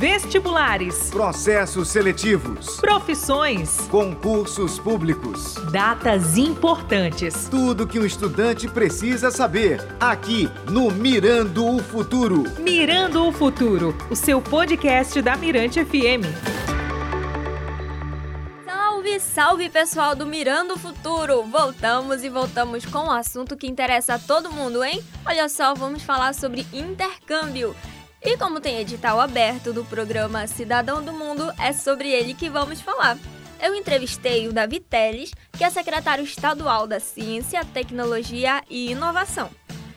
Vestibulares. Processos seletivos. Profissões. Concursos públicos. Datas importantes. Tudo que um estudante precisa saber. Aqui no Mirando o Futuro. Mirando o Futuro, o seu podcast da Mirante FM. Salve, salve pessoal do Mirando o Futuro! Voltamos e voltamos com um assunto que interessa a todo mundo, hein? Olha só, vamos falar sobre intercâmbio. E como tem edital aberto do programa Cidadão do Mundo, é sobre ele que vamos falar. Eu entrevistei o Davi Teles, que é secretário estadual da Ciência, Tecnologia e Inovação.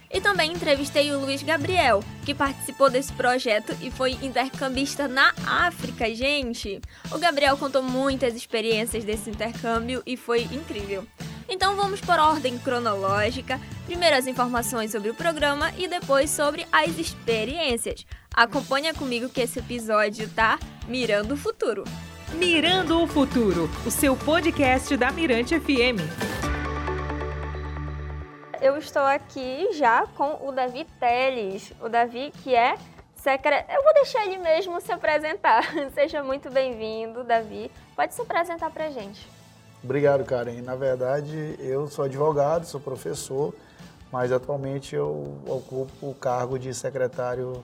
E também entrevistei o Luiz Gabriel, que participou desse projeto e foi intercambista na África, gente. O Gabriel contou muitas experiências desse intercâmbio e foi incrível. Então vamos por ordem cronológica. Primeiro as informações sobre o programa e depois sobre as experiências. Acompanha comigo que esse episódio tá mirando o futuro. Mirando o Futuro, o seu podcast da Mirante FM. Eu estou aqui já com o Davi Teles. O Davi que é secretário. Eu vou deixar ele mesmo se apresentar. Seja muito bem-vindo, Davi. Pode se apresentar pra gente. Obrigado, Karen. Na verdade, eu sou advogado, sou professor, mas atualmente eu ocupo o cargo de secretário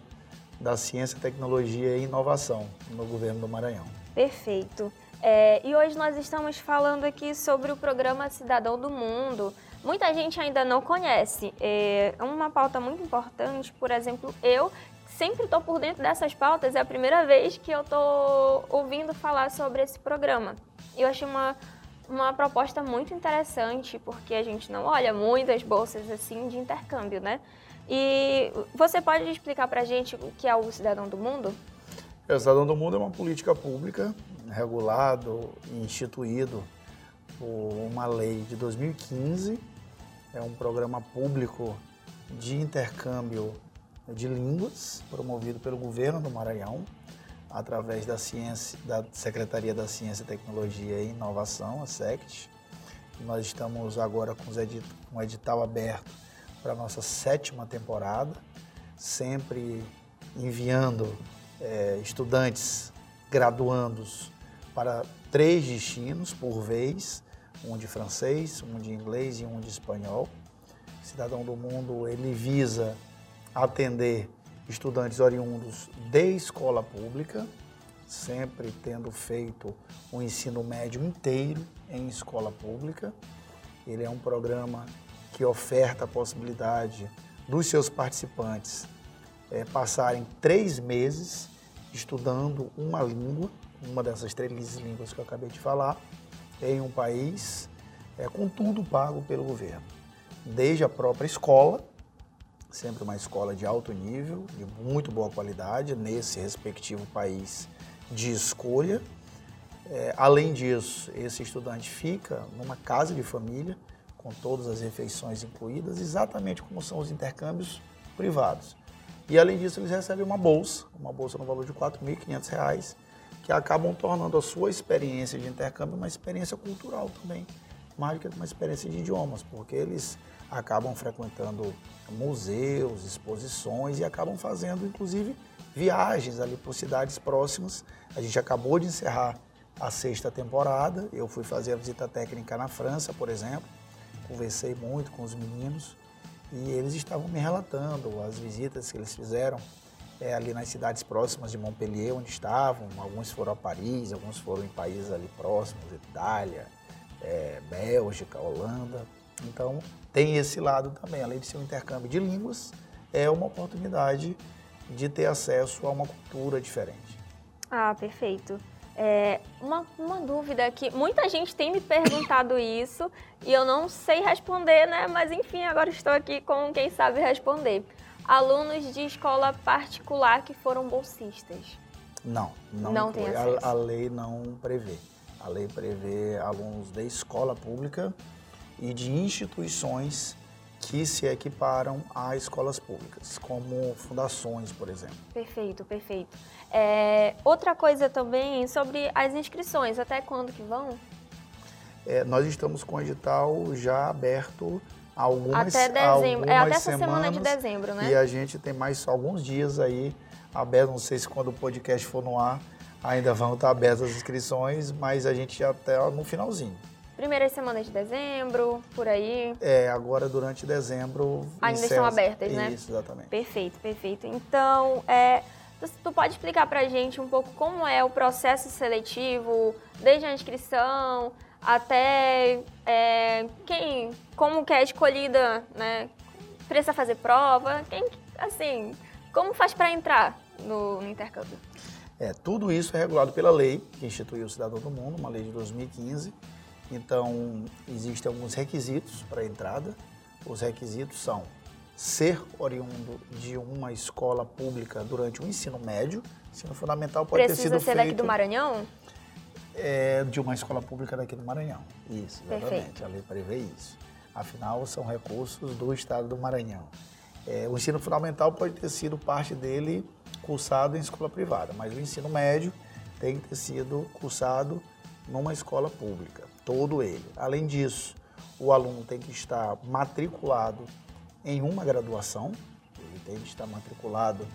da Ciência, Tecnologia e Inovação no governo do Maranhão. Perfeito. É, e hoje nós estamos falando aqui sobre o programa Cidadão do Mundo. Muita gente ainda não conhece. É uma pauta muito importante, por exemplo, eu sempre estou por dentro dessas pautas, é a primeira vez que eu estou ouvindo falar sobre esse programa. Eu achei uma uma proposta muito interessante, porque a gente não olha muitas bolsas assim de intercâmbio, né? E você pode explicar para a gente o que é o Cidadão do Mundo? É, o Cidadão do Mundo é uma política pública regulado e instituído por uma lei de 2015. É um programa público de intercâmbio de línguas promovido pelo governo do Maranhão através da ciência, da Secretaria da Ciência, Tecnologia e Inovação, a SECT. Nós estamos agora com um edital aberto para a nossa sétima temporada, sempre enviando é, estudantes graduandos para três destinos por vez, um de francês, um de inglês e um de espanhol. Cidadão do Mundo, ele visa atender estudantes oriundos de escola pública, sempre tendo feito o ensino médio inteiro em escola pública. Ele é um programa que oferta a possibilidade dos seus participantes é, passarem três meses estudando uma língua, uma dessas três línguas que eu acabei de falar, em um país, é, com tudo pago pelo governo. Desde a própria escola, sempre uma escola de alto nível, de muito boa qualidade, nesse respectivo país de escolha. É, além disso, esse estudante fica numa casa de família, com todas as refeições incluídas, exatamente como são os intercâmbios privados. E além disso, eles recebem uma bolsa, uma bolsa no valor de R$ 4.500, que acabam tornando a sua experiência de intercâmbio uma experiência cultural também, mais do que uma experiência de idiomas, porque eles acabam frequentando museus, exposições e acabam fazendo, inclusive, viagens ali por cidades próximas. A gente acabou de encerrar a sexta temporada. Eu fui fazer a visita técnica na França, por exemplo. Conversei muito com os meninos e eles estavam me relatando as visitas que eles fizeram é, ali nas cidades próximas de Montpellier, onde estavam. Alguns foram a Paris, alguns foram em países ali próximos, Itália, é, Bélgica, Holanda. Então, tem esse lado também. Além de ser um intercâmbio de línguas, é uma oportunidade de ter acesso a uma cultura diferente. Ah, perfeito. É, uma, uma dúvida que muita gente tem me perguntado isso e eu não sei responder, né? Mas enfim, agora estou aqui com quem sabe responder. Alunos de escola particular que foram bolsistas. Não, não, não tem acesso. A, a lei não prevê. A lei prevê alunos de escola pública e de instituições que se equiparam a escolas públicas, como fundações, por exemplo. Perfeito, perfeito. É, outra coisa também sobre as inscrições, até quando que vão? É, nós estamos com o edital já aberto há algumas Até dezembro, algumas é até essa semanas, semana de dezembro, né? E a gente tem mais alguns dias aí aberto, não sei se quando o podcast for no ar ainda vão estar abertas as inscrições, mas a gente já está no finalzinho. Primeiras semanas de dezembro, por aí. É, agora durante dezembro. Ainda estão abertas, né? Isso, exatamente. Perfeito, perfeito. Então, é, tu, tu pode explicar pra gente um pouco como é o processo seletivo, desde a inscrição até é, quem, como que é escolhida, né? Precisa fazer prova, quem, assim, como faz para entrar no, no intercâmbio? É, tudo isso é regulado pela lei que instituiu o Cidadão do Mundo, uma lei de 2015. Então, existem alguns requisitos para a entrada. Os requisitos são ser oriundo de uma escola pública durante o ensino médio. Ensino fundamental pode Precisa ter sido ser feito... daqui do Maranhão? É, de uma escola pública daqui do Maranhão. Isso, exatamente. Perfeito. A lei prevê isso. Afinal, são recursos do estado do Maranhão. É, o ensino fundamental pode ter sido parte dele cursado em escola privada, mas o ensino médio tem que ter sido cursado numa escola pública, todo ele. Além disso, o aluno tem que estar matriculado em uma graduação, ele tem que estar matriculado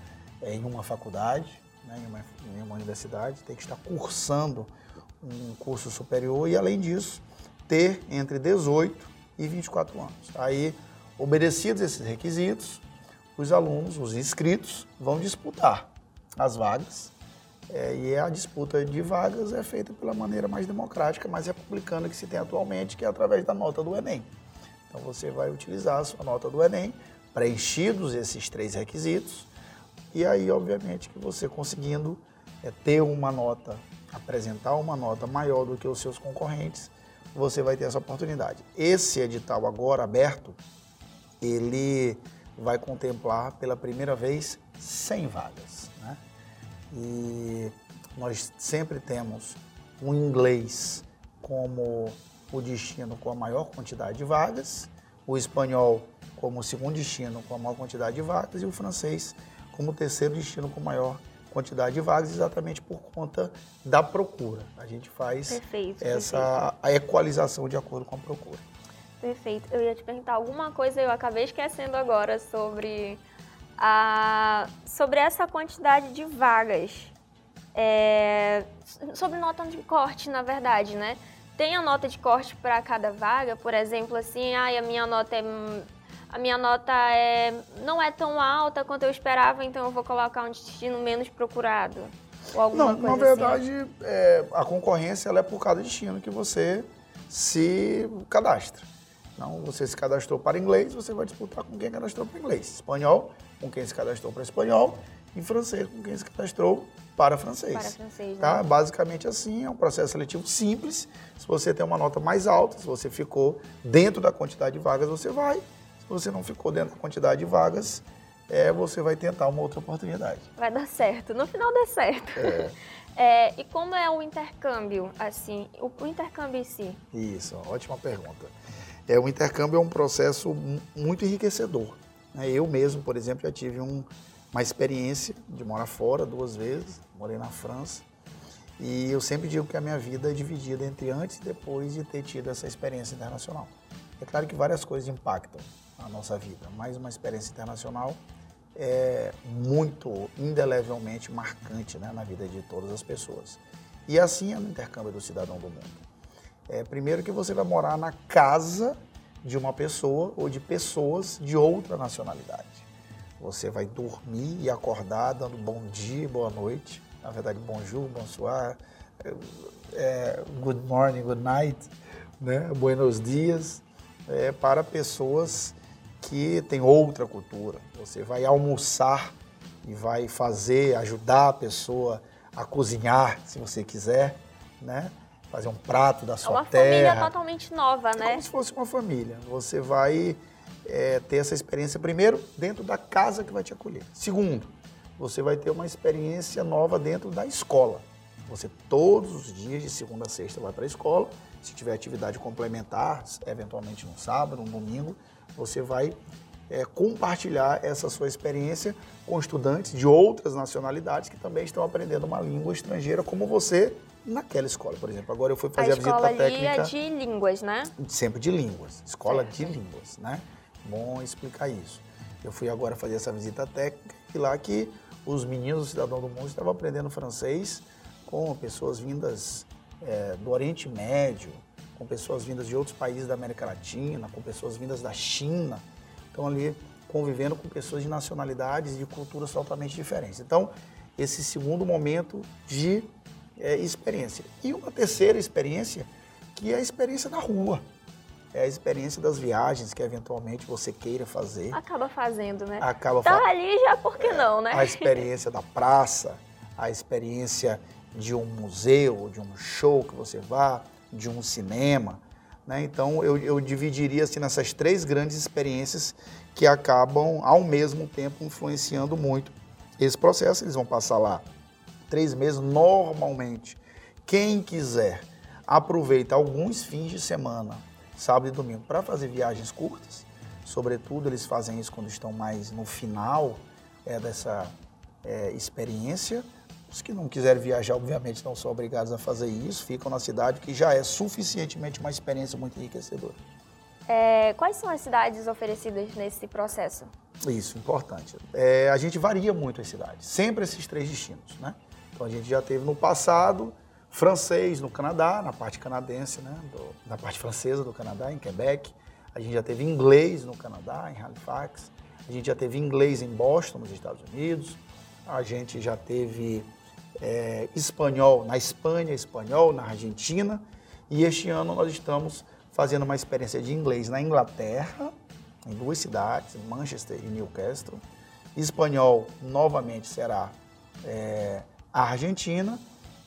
em uma faculdade, né, em, uma, em uma universidade, tem que estar cursando um curso superior e, além disso, ter entre 18 e 24 anos. Aí, obedecidos esses requisitos, os alunos, os inscritos, vão disputar as vagas. É, e a disputa de vagas é feita pela maneira mais democrática, mais republicana que se tem atualmente, que é através da nota do Enem. Então você vai utilizar a sua nota do Enem, preenchidos esses três requisitos, e aí, obviamente, que você conseguindo é, ter uma nota, apresentar uma nota maior do que os seus concorrentes, você vai ter essa oportunidade. Esse edital agora aberto, ele vai contemplar pela primeira vez 100 vagas. E nós sempre temos o inglês como o destino com a maior quantidade de vagas, o espanhol como o segundo destino com a maior quantidade de vagas e o francês como o terceiro destino com maior quantidade de vagas, exatamente por conta da procura. A gente faz perfeito, essa perfeito. a equalização de acordo com a procura. Perfeito. Eu ia te perguntar alguma coisa, eu acabei esquecendo agora sobre sobre essa quantidade de vagas. É, sobre nota de corte, na verdade, né? Tem a nota de corte para cada vaga, por exemplo, assim, ah, a minha nota é a minha nota é, não é tão alta quanto eu esperava, então eu vou colocar um destino menos procurado. Ou alguma não, coisa na assim. verdade, é, a concorrência é por cada destino que você se cadastra. Então, você se cadastrou para inglês, você vai disputar com quem cadastrou para inglês. Espanhol, com quem se cadastrou para espanhol. E francês, com quem se cadastrou para francês. Para francês, tá? né? Basicamente assim, é um processo seletivo simples. Se você tem uma nota mais alta, se você ficou dentro da quantidade de vagas, você vai. Se você não ficou dentro da quantidade de vagas, é, você vai tentar uma outra oportunidade. Vai dar certo. No final dá certo. É. É, e como é o intercâmbio, assim, o, o intercâmbio em si? Isso, ótima pergunta. É, o intercâmbio é um processo mu- muito enriquecedor. Né? Eu mesmo, por exemplo, já tive um- uma experiência de morar fora duas vezes, morei na França, e eu sempre digo que a minha vida é dividida entre antes e depois de ter tido essa experiência internacional. É claro que várias coisas impactam a nossa vida, mas uma experiência internacional é muito, indelevelmente marcante né, na vida de todas as pessoas. E assim é no intercâmbio do cidadão do mundo. É, primeiro que você vai morar na casa de uma pessoa ou de pessoas de outra nacionalidade. Você vai dormir e acordar dando bom dia, boa noite, na verdade bonjour, bonsoir, é, good morning, good night, né? buenos dias, é, para pessoas que têm outra cultura. Você vai almoçar e vai fazer, ajudar a pessoa a cozinhar, se você quiser, né? Fazer um prato da É sua uma terra. família totalmente nova, né? Como se fosse uma família. Você vai é, ter essa experiência, primeiro, dentro da casa que vai te acolher. Segundo, você vai ter uma experiência nova dentro da escola. Você, todos os dias, de segunda a sexta, vai para a escola. Se tiver atividade complementar, eventualmente no sábado, no domingo, você vai é, compartilhar essa sua experiência com estudantes de outras nacionalidades que também estão aprendendo uma língua estrangeira, como você naquela escola, por exemplo. Agora eu fui A fazer a, escola visita ali técnica é de línguas, né? sempre de línguas, escola Certo. de línguas, né? Bom explicar isso. Eu fui agora fazer essa visita técnica e lá que os meninos do Cidadão do Mundo estavam aprendendo francês com pessoas vindas é, do Oriente Médio, com pessoas vindas de outros países da América Latina, com pessoas vindas da China. Então, ali convivendo com pessoas de nacionalidades e de culturas totalmente diferentes. Então, esse segundo momento de é, experiência. E uma terceira experiência, que é a experiência da rua. É a experiência das viagens que eventualmente você queira fazer. Acaba fazendo, né? Acaba Tá fa- ali já, por que não, né? a experiência da praça, a experiência de um museu, de um show que você vá, de um cinema. Né? Então, eu, eu dividiria assim, nessas três grandes experiências que acabam, ao mesmo tempo, influenciando muito esse processo. Eles vão passar lá três meses, normalmente. Quem quiser, aproveita alguns fins de semana, sábado e domingo, para fazer viagens curtas. Sobretudo, eles fazem isso quando estão mais no final é, dessa é, experiência. Os que não quiserem viajar, obviamente, não são obrigados a fazer isso, ficam na cidade, que já é suficientemente uma experiência muito enriquecedora. É, quais são as cidades oferecidas nesse processo? Isso, importante. É, a gente varia muito as cidades, sempre esses três destinos, né? Então a gente já teve no passado francês no Canadá, na parte canadense, né? Do- na parte francesa do Canadá, em Quebec. A gente já teve inglês no Canadá, em Halifax. A gente já teve inglês em Boston, nos Estados Unidos. A gente já teve é, espanhol na Espanha, espanhol na Argentina. E este ano nós estamos fazendo uma experiência de inglês na Inglaterra, em duas cidades, Manchester e Newcastle. Espanhol, novamente, será é, a Argentina.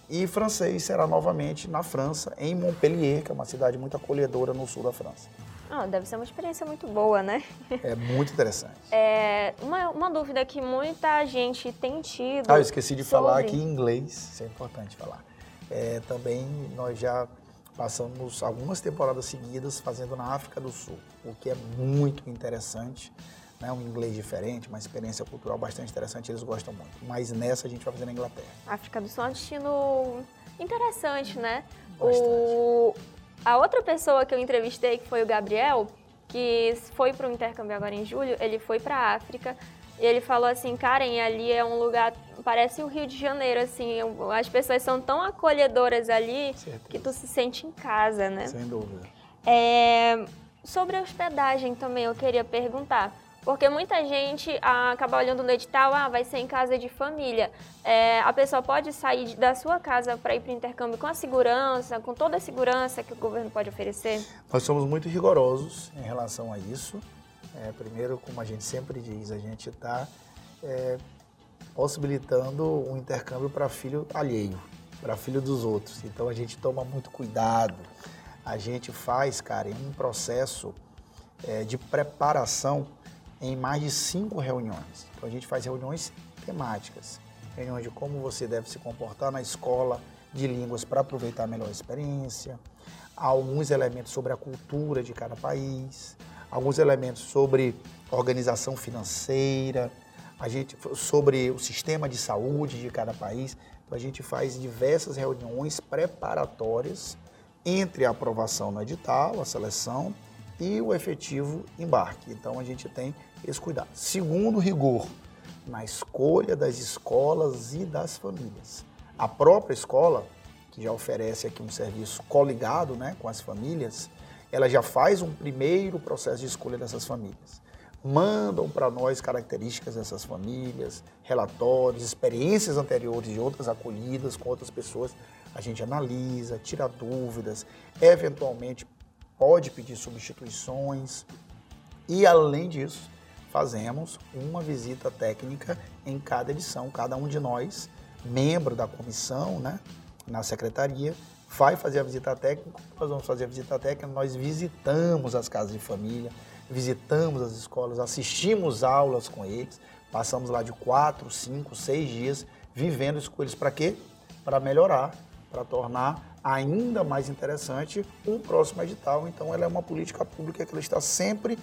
E francês será novamente na França, em Montpellier, que é uma cidade muito acolhedora no sul da França. Ah, deve ser uma experiência muito boa, né? É muito interessante. É, uma, uma dúvida que muita gente tem tido. Ah, eu esqueci de falar sobre- aqui em inglês, isso é importante falar. É, também nós já passamos algumas temporadas seguidas fazendo na África do Sul, o que é muito interessante. Né? Um inglês diferente, uma experiência cultural bastante interessante, eles gostam muito. Mas nessa a gente vai fazer na Inglaterra. África do Sul é um destino interessante, né? Bastante. O, a outra pessoa que eu entrevistei, que foi o Gabriel, que foi para o intercâmbio agora em julho, ele foi para a África e ele falou assim, Karen, ali é um lugar, parece o Rio de Janeiro, assim, as pessoas são tão acolhedoras ali que tu se sente em casa, né? Sem dúvida. É, sobre a hospedagem também eu queria perguntar. Porque muita gente ah, acaba olhando no edital, ah, vai ser em casa de família. É, a pessoa pode sair da sua casa para ir para o intercâmbio com a segurança, com toda a segurança que o governo pode oferecer? Nós somos muito rigorosos em relação a isso. É, primeiro, como a gente sempre diz, a gente está possibilitando um intercâmbio para filho alheio, para filho dos outros. Então a gente toma muito cuidado. A gente faz, cara, um processo é, de preparação em mais de cinco reuniões. Então a gente faz reuniões temáticas, reuniões de como você deve se comportar na escola de línguas para aproveitar melhor a experiência, alguns elementos sobre a cultura de cada país, alguns elementos sobre organização financeira, a gente sobre o sistema de saúde de cada país. Então a gente faz diversas reuniões preparatórias entre a aprovação no edital, a seleção e o efetivo embarque. Então a gente tem esse cuidado. Segundo rigor, na escolha das escolas e das famílias. A própria escola, que já oferece aqui um serviço coligado né, com as famílias, ela já faz um primeiro processo de escolha dessas famílias. Mandam para nós características dessas famílias, relatórios, experiências anteriores de outras acolhidas com outras pessoas. A gente analisa, tira dúvidas, eventualmente pode pedir substituições. E além disso, fazemos uma visita técnica em cada edição. Cada um de nós, membro da comissão, né, na secretaria, vai fazer a visita técnica. Nós vamos fazer a visita técnica, nós visitamos as casas de família, visitamos as escolas, assistimos aulas com eles, passamos lá de quatro, cinco, seis dias vivendo isso com eles. Para quê? Para melhorar, para tornar ainda mais interessante um próximo edital. Então, ela é uma política pública que ela está sempre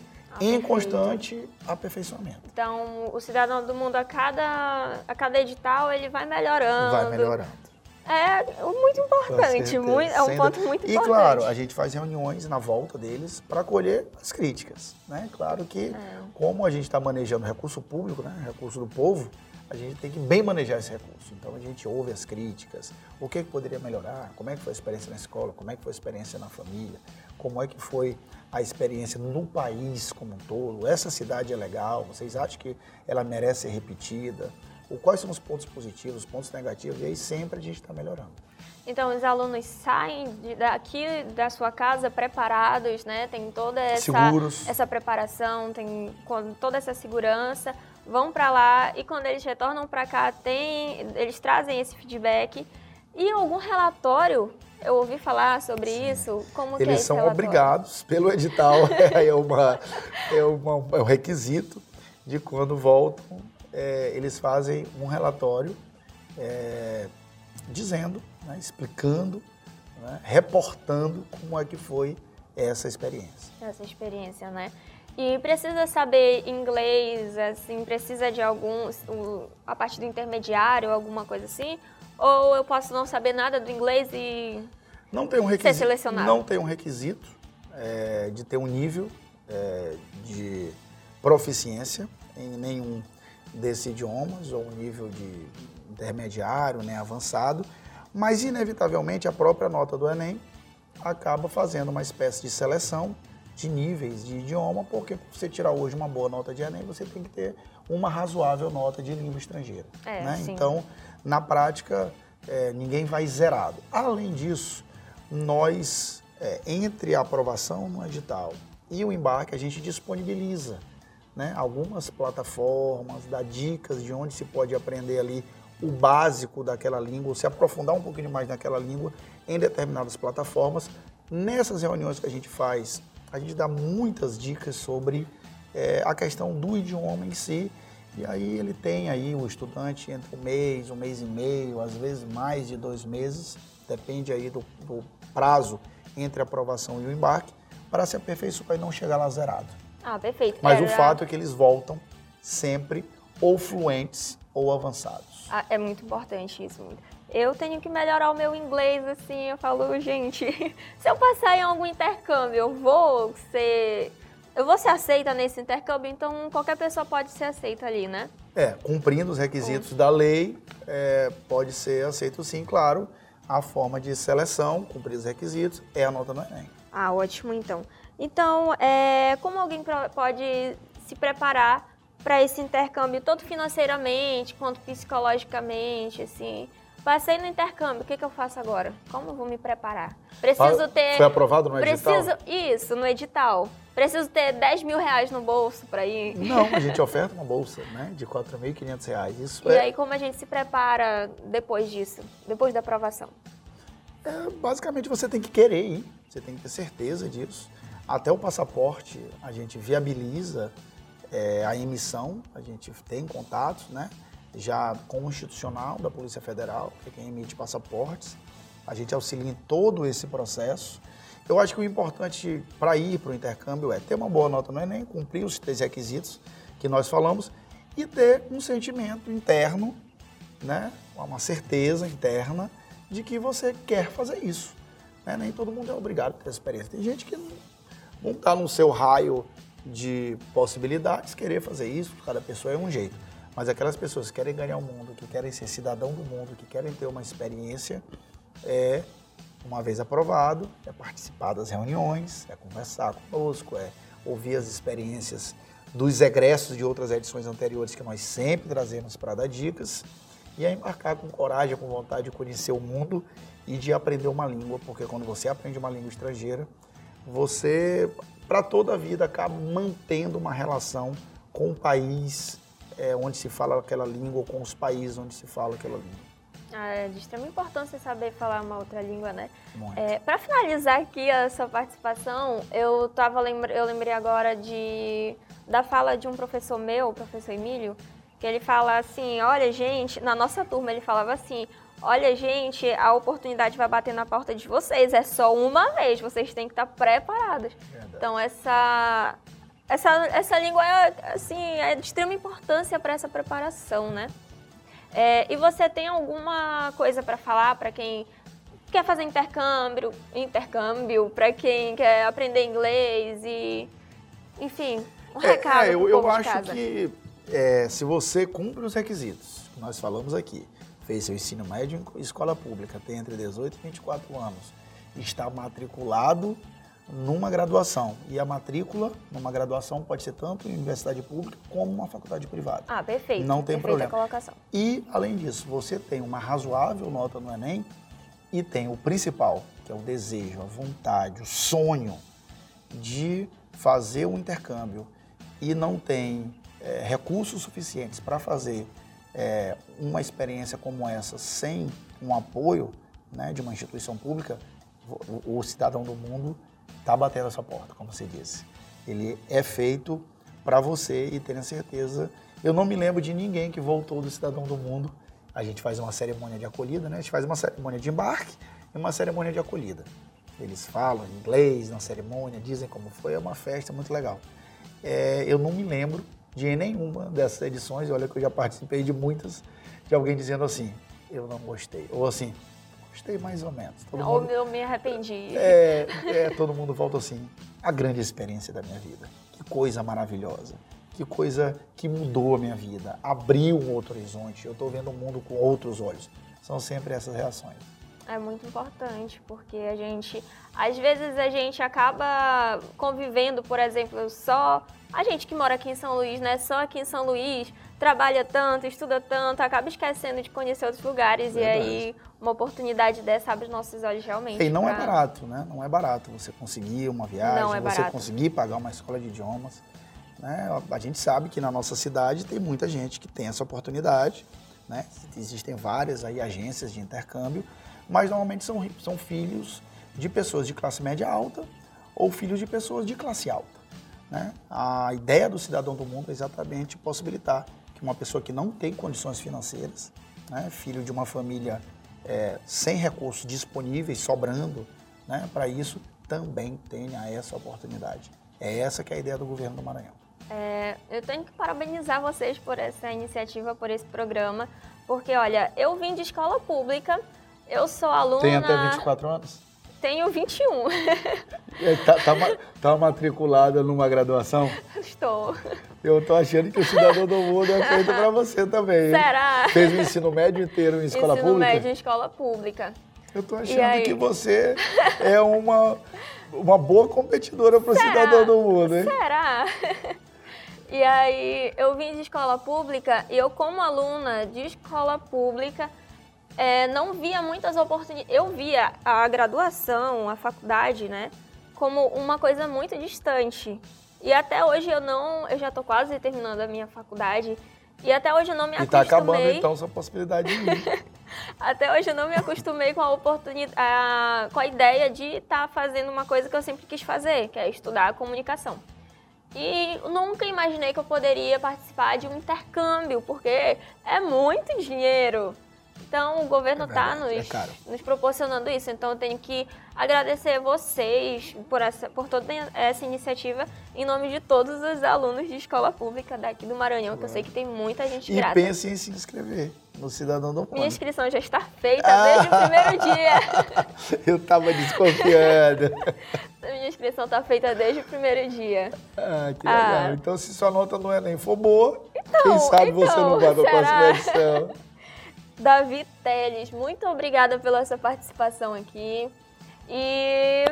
em Perfeito. constante aperfeiçoamento. Então, o cidadão do mundo, a cada, a cada edital, ele vai melhorando. Vai melhorando. É muito Com importante, muito, é um ponto muito E importante. claro, a gente faz reuniões na volta deles para acolher as críticas. Né? Claro que, É. como a gente está manejando recurso público, né? recurso do povo, a gente tem que bem manejar esse recurso. Então a gente ouve as críticas, o que, que poderia melhorar, como é que foi a experiência na escola, como é que foi a experiência na família, como é que foi a experiência no país como um todo. Essa cidade é legal, vocês acham que ela merece ser repetida? Ou quais são os pontos positivos, os pontos negativos? E aí sempre a gente está melhorando. Então, os alunos saem de, daqui da sua casa preparados, né? Tem toda essa, Seguros. essa preparação, tem toda essa segurança vão para lá e quando eles retornam para cá, tem, eles trazem esse feedback. E algum relatório, eu ouvi falar sobre Sim. isso, como Eles é são relatório? obrigados pelo edital, é, uma, é, uma, é um requisito de quando voltam, é, eles fazem um relatório é, dizendo, né, explicando, né, reportando como é que foi essa experiência. Essa experiência, né? E precisa saber inglês, assim, precisa de algum, a parte do intermediário, alguma coisa assim? Ou eu posso não saber nada do inglês e não tem um requisito, ser selecionado? Não tem um requisito é, de ter um nível é, de proficiência em nenhum desses idiomas, ou um nível de intermediário, né, avançado, mas inevitavelmente a própria nota do Enem acaba fazendo uma espécie de seleção de níveis de idioma, porque para você tirar hoje uma boa nota de Enem, você tem que ter uma razoável nota de língua estrangeira. É, né? Então, na prática, é, ninguém vai zerado. Além disso, nós, é, entre a aprovação no edital e o embarque, a gente disponibiliza né, algumas plataformas, dá dicas de onde se pode aprender ali o básico daquela língua, se aprofundar um pouquinho mais naquela língua em determinadas plataformas. Nessas reuniões que a gente faz a gente dá muitas dicas sobre é, a questão do idioma em si. E aí ele tem aí o estudante entre um mês, um mês e meio, às vezes mais de dois meses, depende aí do, do prazo entre a aprovação e o embarque, para se aperfeiçoar e não chegar lá zerado. Ah, perfeito. Mas Era... o fato é que eles voltam sempre ou fluentes ou avançados. Ah, é muito importante isso. Eu tenho que melhorar o meu inglês, assim, eu falo, gente, se eu passar em algum intercâmbio, eu vou ser. Eu vou ser aceita nesse intercâmbio, então qualquer pessoa pode ser aceita ali, né? É, cumprindo os requisitos da lei, é, pode ser aceito sim, claro. A forma de seleção, cumprir os requisitos, é a nota do Enem. Ah, ótimo então. Então, é, como alguém pode se preparar para esse intercâmbio, tanto financeiramente quanto psicologicamente, assim? Passei no intercâmbio, o que, que eu faço agora? Como vou me preparar? Preciso ter. Foi aprovado no edital? Preciso, isso, no edital. Preciso ter 10 mil reais no bolso para ir? Não, a gente oferta uma bolsa, né? De 4.500 reais. Isso e é... aí, como a gente se prepara depois disso? Depois da aprovação? É, basicamente, você tem que querer ir. Você tem que ter certeza disso. Até o passaporte, a gente viabiliza é, a emissão, a gente tem contatos, né? Já como institucional da Polícia Federal, que é quem emite passaportes. A gente auxilia em todo esse processo. Eu acho que o importante para ir para o intercâmbio é ter uma boa nota no Enem, cumprir os três requisitos que nós falamos e ter um sentimento interno, né, uma certeza interna de que você quer fazer isso. Né? Nem todo mundo é obrigado a ter essa experiência. Tem gente que não está no seu raio de possibilidades querer fazer isso, cada pessoa é um jeito. Mas aquelas pessoas que querem ganhar o mundo, que querem ser cidadão do mundo, que querem ter uma experiência, é, uma vez aprovado, é participar das reuniões, é conversar conosco, é ouvir as experiências dos egressos de outras edições anteriores que nós sempre trazemos para dar dicas e é embarcar com coragem, com vontade de conhecer o mundo e de aprender uma língua, porque quando você aprende uma língua estrangeira, você, para toda a vida, acaba mantendo uma relação com o país é, onde se fala aquela língua ou com os países onde se fala aquela língua. Ah, é de extrema importância saber falar uma outra língua, né? É, Para finalizar aqui a sua participação, eu tava lembra eu lembrei agora de da fala de um professor meu, o professor Emílio, que ele fala assim, olha gente, na nossa turma ele falava assim, olha gente, a oportunidade vai bater na porta de vocês, é só uma vez, vocês têm que estar preparados. Verdade. Então essa essa, essa língua é, assim, é de extrema importância para essa preparação, né? É, e você tem alguma coisa para falar para quem quer fazer intercâmbio, intercâmbio para quem quer aprender inglês e, enfim, um é, recado é, eu, eu acho que é, se você cumpre os requisitos que nós falamos aqui, fez seu ensino médio em escola pública, tem entre 18 e 24 anos, está matriculado numa graduação. E a matrícula numa graduação pode ser tanto em universidade pública como uma faculdade privada. Ah, perfeito. Não tem Perfeita problema. colocação. E, além disso, você tem uma razoável nota no Enem e tem o principal, que é o desejo, a vontade, o sonho de fazer um intercâmbio e não tem é, recursos suficientes para fazer é, uma experiência como essa sem um apoio né, de uma instituição pública, o, o cidadão do mundo está batendo a sua porta, como você disse. Ele é feito para você e tenha certeza. Eu não me lembro de ninguém que voltou do cidadão do mundo. A gente faz uma cerimônia de acolhida, né? A gente faz uma cerimônia de embarque e uma cerimônia de acolhida. Eles falam inglês na cerimônia, dizem como foi, é uma festa muito legal. É, eu não me lembro de nenhuma dessas edições, olha que eu já participei de muitas, de alguém dizendo assim, eu não gostei. Ou assim, gostei mais ou menos. Todo ou mundo, eu me arrependi. É, é, todo mundo volta assim, a grande experiência da minha vida. Que coisa maravilhosa. Que coisa que mudou a minha vida, abriu um outro horizonte. Eu estou vendo o mundo com outros olhos. São sempre essas reações. É muito importante, porque a gente, às vezes a gente acaba convivendo, por exemplo, só a gente que mora aqui em São Luís, né? Só aqui em São Luís, trabalha tanto, estuda tanto, acaba esquecendo de conhecer outros lugares Verdade. e aí uma oportunidade dessa abre os nossos olhos realmente. E não é pra... é barato, né? Não é barato você conseguir uma viagem, é você conseguir pagar uma escola de idiomas. Né? A gente sabe que na nossa cidade tem muita gente que tem essa oportunidade, né? Existem várias aí agências de intercâmbio mas normalmente são, são filhos de pessoas de classe média alta ou filhos de pessoas de classe alta. Né? A ideia do cidadão do mundo é exatamente possibilitar que uma pessoa que não tem condições financeiras, né, filho de uma família é, sem recursos disponíveis, sobrando né, para isso, também tenha essa oportunidade. É essa que é a ideia do governo do Maranhão. É, eu tenho que parabenizar vocês por essa iniciativa, por esse programa, porque olha, eu vim de escola pública eu sou aluna. Tem até 24 anos? Tenho 21. Está tá, tá matriculada numa graduação? Estou. Eu tô achando que o cidadão do mundo é feito para você também. Será? Fez o ensino médio inteiro em escola ensino pública? Ensino médio em escola pública. Eu tô achando que você é uma, uma boa competidora para o cidadão do mundo, hein? Será? E aí, eu vim de escola pública e eu, como aluna de escola pública, é, não via muitas oportunidades. Eu via a graduação, a faculdade, né, como uma coisa muito distante. E até hoje eu não, eu já estou quase terminando a minha faculdade e até hoje eu não me acostumei. E tá acabando então sua possibilidade de ir. até hoje eu não me acostumei com a oportunidade, com a ideia de estar tá fazendo uma coisa que eu sempre quis fazer, que é estudar a comunicação. E nunca imaginei que eu poderia participar de um intercâmbio, porque é muito dinheiro. Então, o governo está é nos, é nos proporcionando isso. Então, eu tenho que agradecer vocês por, essa, por toda essa iniciativa em nome de todos os alunos de escola pública daqui do Maranhão, claro. que eu sei que tem muita gente e grata. E pense em se inscrever no Cidadão do Mundo. Minha inscrição já está feita ah. desde o primeiro dia. eu estava desconfiando. Minha inscrição está feita desde o primeiro dia. Ah, que legal. Ah. Então, se sua nota no Enem for boa, então, quem sabe então, você não vai para a próxima edição. Davi Teles, muito obrigada pela sua participação aqui. E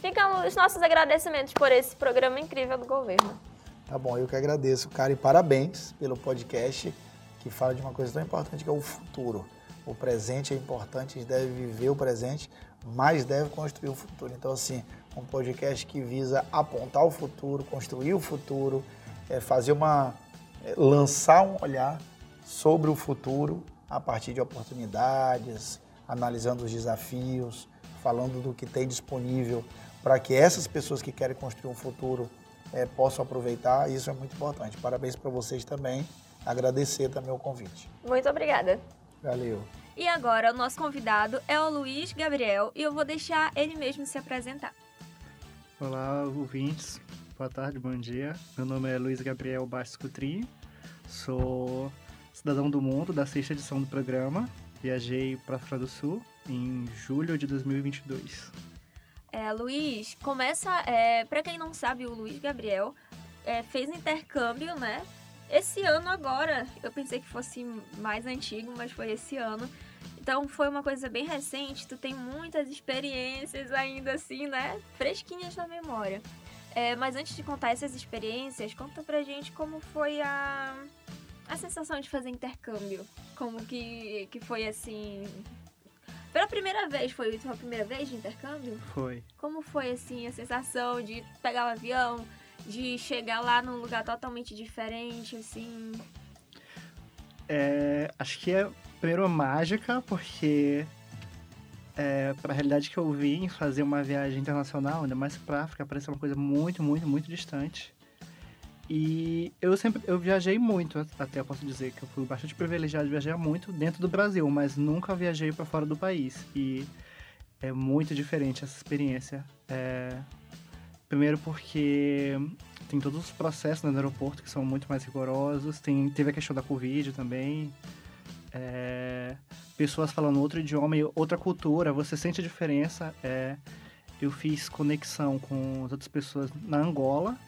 ficam os nossos agradecimentos por esse programa incrível do governo. Tá bom, eu que agradeço, cara, e parabéns pelo podcast que fala de uma coisa tão importante que é o futuro. O presente é importante, a gente deve viver o presente, mas deve construir o futuro. Então, assim, um podcast que visa apontar o futuro, construir o futuro, é fazer uma. É, lançar um olhar sobre o futuro a partir de oportunidades, analisando os desafios, falando do que tem disponível para que essas pessoas que querem construir um futuro é, possam aproveitar. Isso é muito importante. Parabéns para vocês também. Agradecer também o convite. Muito obrigada. Valeu. E agora, o nosso convidado é o Luiz Gabriel e eu vou deixar ele mesmo se apresentar. Olá, ouvintes. Boa tarde, bom dia. Meu nome é Luiz Gabriel Bastos Cutri. Sou cidadão do mundo da sexta edição do programa. Viajei para a África do Sul em julho de 2022. É, Luiz, começa. É, para quem não sabe, o Luiz Gabriel é, fez intercâmbio, né? esse ano agora. Eu pensei que fosse mais antigo, mas foi esse ano. Então foi uma coisa bem recente, tu tem muitas experiências ainda assim, né? Fresquinhas na memória. É, mas antes de contar essas experiências, conta pra gente como foi a, a sensação de fazer intercâmbio. Como que, que foi assim. Pela primeira vez, foi a primeira vez de intercâmbio? Foi. Como foi assim a sensação de pegar o avião, de chegar lá num lugar totalmente diferente, assim? É, acho que é primeiro mágica, porque é, para a realidade que eu vim fazer uma viagem internacional, ainda mais para África, parece uma coisa muito, muito, muito distante. E eu sempre eu viajei muito, até posso dizer que eu fui bastante privilegiado de viajar muito dentro do Brasil, mas nunca viajei para fora do país. E é muito diferente essa experiência. É, primeiro porque tem todos os processos no aeroporto que são muito mais rigorosos. Tem, teve a questão da Covid também. É, pessoas falando outro idioma e outra cultura, você sente a diferença. É, eu fiz conexão com as outras pessoas na Angola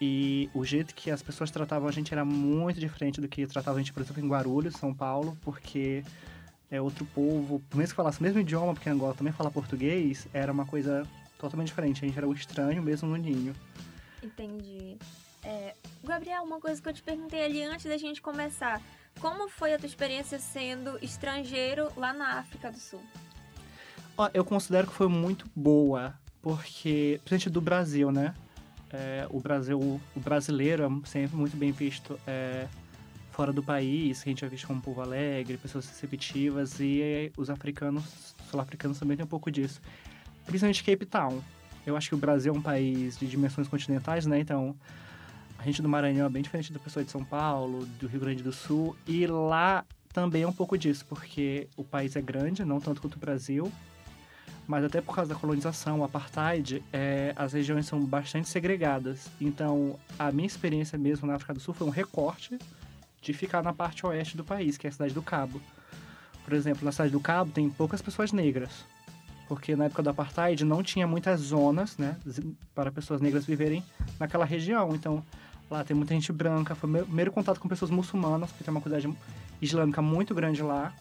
e o jeito que as pessoas tratavam a gente era muito diferente do que tratavam a gente, por exemplo, em Guarulhos, São Paulo, porque é outro povo, mesmo que falasse o mesmo idioma, porque Angola também fala português, era uma coisa totalmente diferente. A gente era um estranho mesmo no ninho. Entendi. É, Gabriel, uma coisa que eu te perguntei ali antes da gente começar. Como foi a tua experiência sendo estrangeiro lá na África do Sul? Ó, eu considero que foi muito boa, porque, principalmente do Brasil, né? É, o Brasil, o brasileiro é sempre muito bem visto é, fora do país, a gente é visto como um povo alegre, pessoas receptivas, e os africanos, sul-africanos também tem um pouco disso. Principalmente Cape Town. Eu acho que o Brasil é um país de dimensões continentais, né? Então, a gente do Maranhão é bem diferente da pessoa de São Paulo, do Rio Grande do Sul, e lá também é um pouco disso, porque o país é grande, não tanto quanto o Brasil, mas até por causa da colonização, o apartheid, é, as regiões são bastante segregadas. Então, a minha experiência mesmo na África do Sul foi um recorte de ficar na parte oeste do país, que é a cidade do Cabo. Por exemplo, na cidade do Cabo tem poucas pessoas negras, porque na época do apartheid não tinha muitas zonas, né, para pessoas negras viverem naquela região. Então, Lá tem muita gente branca. Foi meu primeiro contato com pessoas muçulmanas, porque tem uma comunidade islâmica muito grande lá.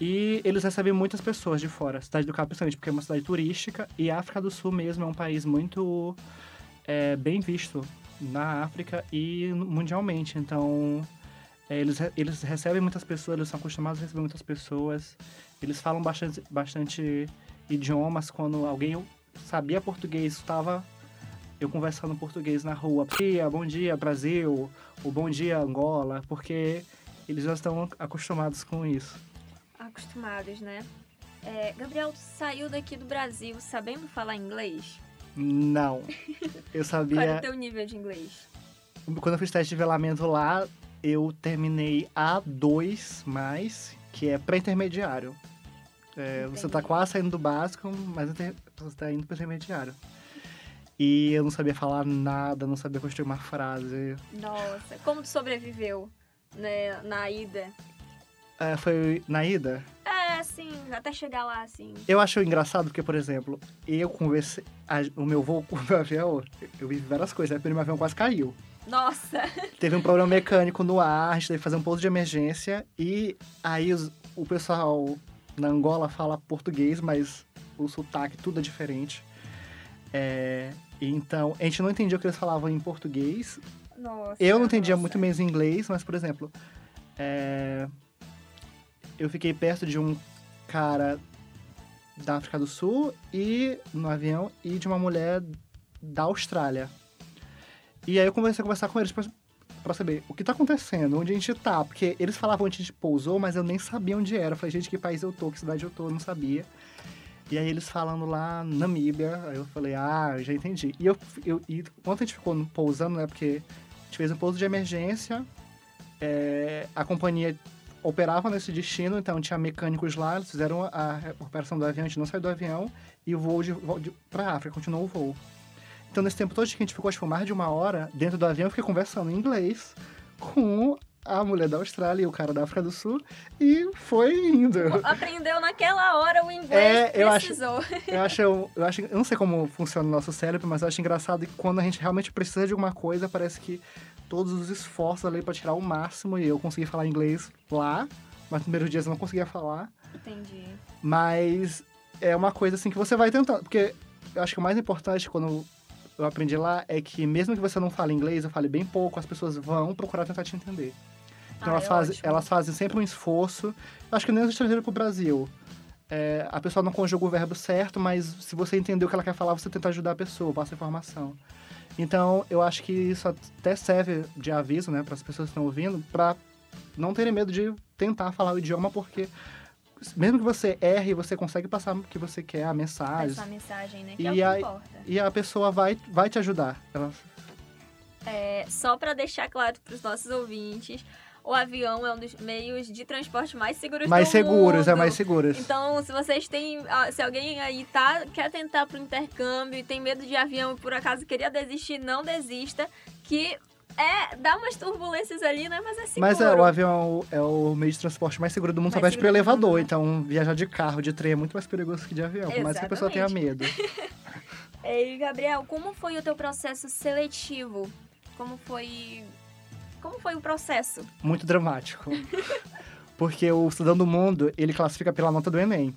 E eles recebem muitas pessoas de fora. Cidade do Cabo, principalmente, porque é uma cidade turística. E a África do Sul mesmo é um país muito é, bem visto na África e mundialmente. Então, é, eles, eles recebem muitas pessoas, eles são acostumados a receber muitas pessoas. Eles falam bastante, bastante idiomas. Quando alguém sabia português, estava eu conversando português na rua. Bom dia Brasil, ou bom dia Angola, porque eles já estão acostumados com isso. Acostumados, né? É, Gabriel, tu saiu daqui do Brasil sabendo falar inglês? Não. Eu sabia. Qual é o teu nível de inglês? Quando eu fiz teste de nivelamento lá, eu terminei A2, mais, que é pré-intermediário. É, você está quase saindo do básico, mas você está indo para o intermediário. E eu não sabia falar nada, não sabia construir uma frase. Nossa, como tu sobreviveu né, na ida? É, foi na ida? É, assim, até chegar lá, assim. Eu acho engraçado porque, por exemplo, eu conversei. A, o meu voo com o meu avião, eu vi várias coisas. Aí o primeiro avião quase caiu. Nossa! Teve um problema mecânico no ar, a gente teve que fazer um pouso de emergência. E aí os, o pessoal na Angola fala português, mas o sotaque tudo é diferente. É, então, a gente não entendia o que eles falavam em português. Nossa, eu não entendia nossa. muito menos inglês, mas, por exemplo, é... eu fiquei perto de um cara da África do Sul e no avião e de uma mulher da Austrália. E aí eu comecei a conversar com eles pra saber o que tá acontecendo, onde a gente tá. Porque eles falavam onde a gente pousou, mas eu nem sabia onde era. Eu falei, gente, que país eu tô, que cidade eu tô, eu não sabia. E aí eles falando lá Namíbia, aí eu falei, ah, já entendi. E eu, eu e enquanto a gente ficou pousando, né, porque a gente fez um pouso de emergência, é, a companhia operava nesse destino, então tinha mecânicos lá, eles fizeram a operação do avião, a gente não saiu do avião, e o voo de, de, pra África, continuou o voo. Então, nesse tempo todo que a gente ficou, acho que mais de uma hora, dentro do avião, eu fiquei conversando em inglês com a mulher da Austrália e o cara da África do Sul e foi indo. Aprendeu naquela hora o inglês É, eu acho- precisou. Eu acho, eu, eu acho, eu não sei como funciona o nosso cérebro, mas eu acho engraçado que quando a gente realmente precisa de alguma coisa, parece que todos os esforços ali para tirar o máximo e eu consegui falar inglês lá, mas nos primeiros dias eu não conseguia falar. Entendi. Mas é uma coisa assim que você vai tentando, porque eu acho que o mais importante quando eu aprendi lá é que mesmo que você não fale inglês, eu fale bem pouco, as pessoas vão procurar tentar te entender. Então Ah, elas, é fazem, ótimo. elas fazem sempre um esforço. Eu acho que nem os estrangeiros pro Brasil. É, a pessoa não conjuga o verbo certo, mas se você entender o que ela quer falar, você tenta ajudar a pessoa, passa informação. Então, eu acho que isso até serve de aviso, né, para as pessoas que estão ouvindo, para não terem medo de tentar falar o idioma, porque mesmo que você erre, você consegue passar o que você quer, a mensagem, Essa mensagem, né? Que E é o que aí- importa. e a pessoa vai, vai te ajudar. Ela, É, só para deixar claro para os nossos ouvintes, o avião é um dos meios de transporte mais seguros mais do seguros, é mundo. mais seguros. Então, se vocês têm. ah, Se alguém aí tá, quer tentar pro intercâmbio e tem medo de avião e por acaso queria desistir, não desista. Que é. dá umas turbulências ali, né? Mas é seguro. Mas é, o avião é o meio de transporte mais seguro do mundo, só Mais perde pro elevador. Então, viajar de carro, de trem é muito mais perigoso que de avião. Por mais que a pessoa tenha medo. E, Gabriel, como foi o teu processo seletivo? Como foi. Como foi o processo? Muito dramático. Porque o Cidadão do Mundo, ele classifica pela nota do Enem.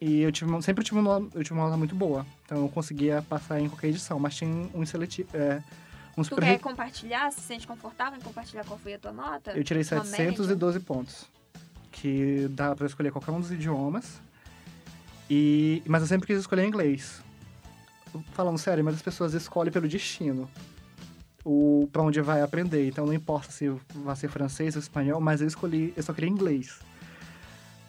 E eu tive, sempre tive uma, eu tive uma nota muito boa. Então eu conseguia passar em qualquer edição. Mas tinha um seletivo. É, um Tu super quer compartilhar? Se sente confortável em compartilhar qual foi a tua nota? Eu tirei Uma 712 pontos. Que dá pra escolher qualquer um dos idiomas. E, mas eu sempre quis escolher inglês. Falando sério, mas as pessoas escolhem pelo destino. O, pra onde vai aprender. Então não importa se vai ser francês ou espanhol, mas eu escolhi, eu só queria inglês.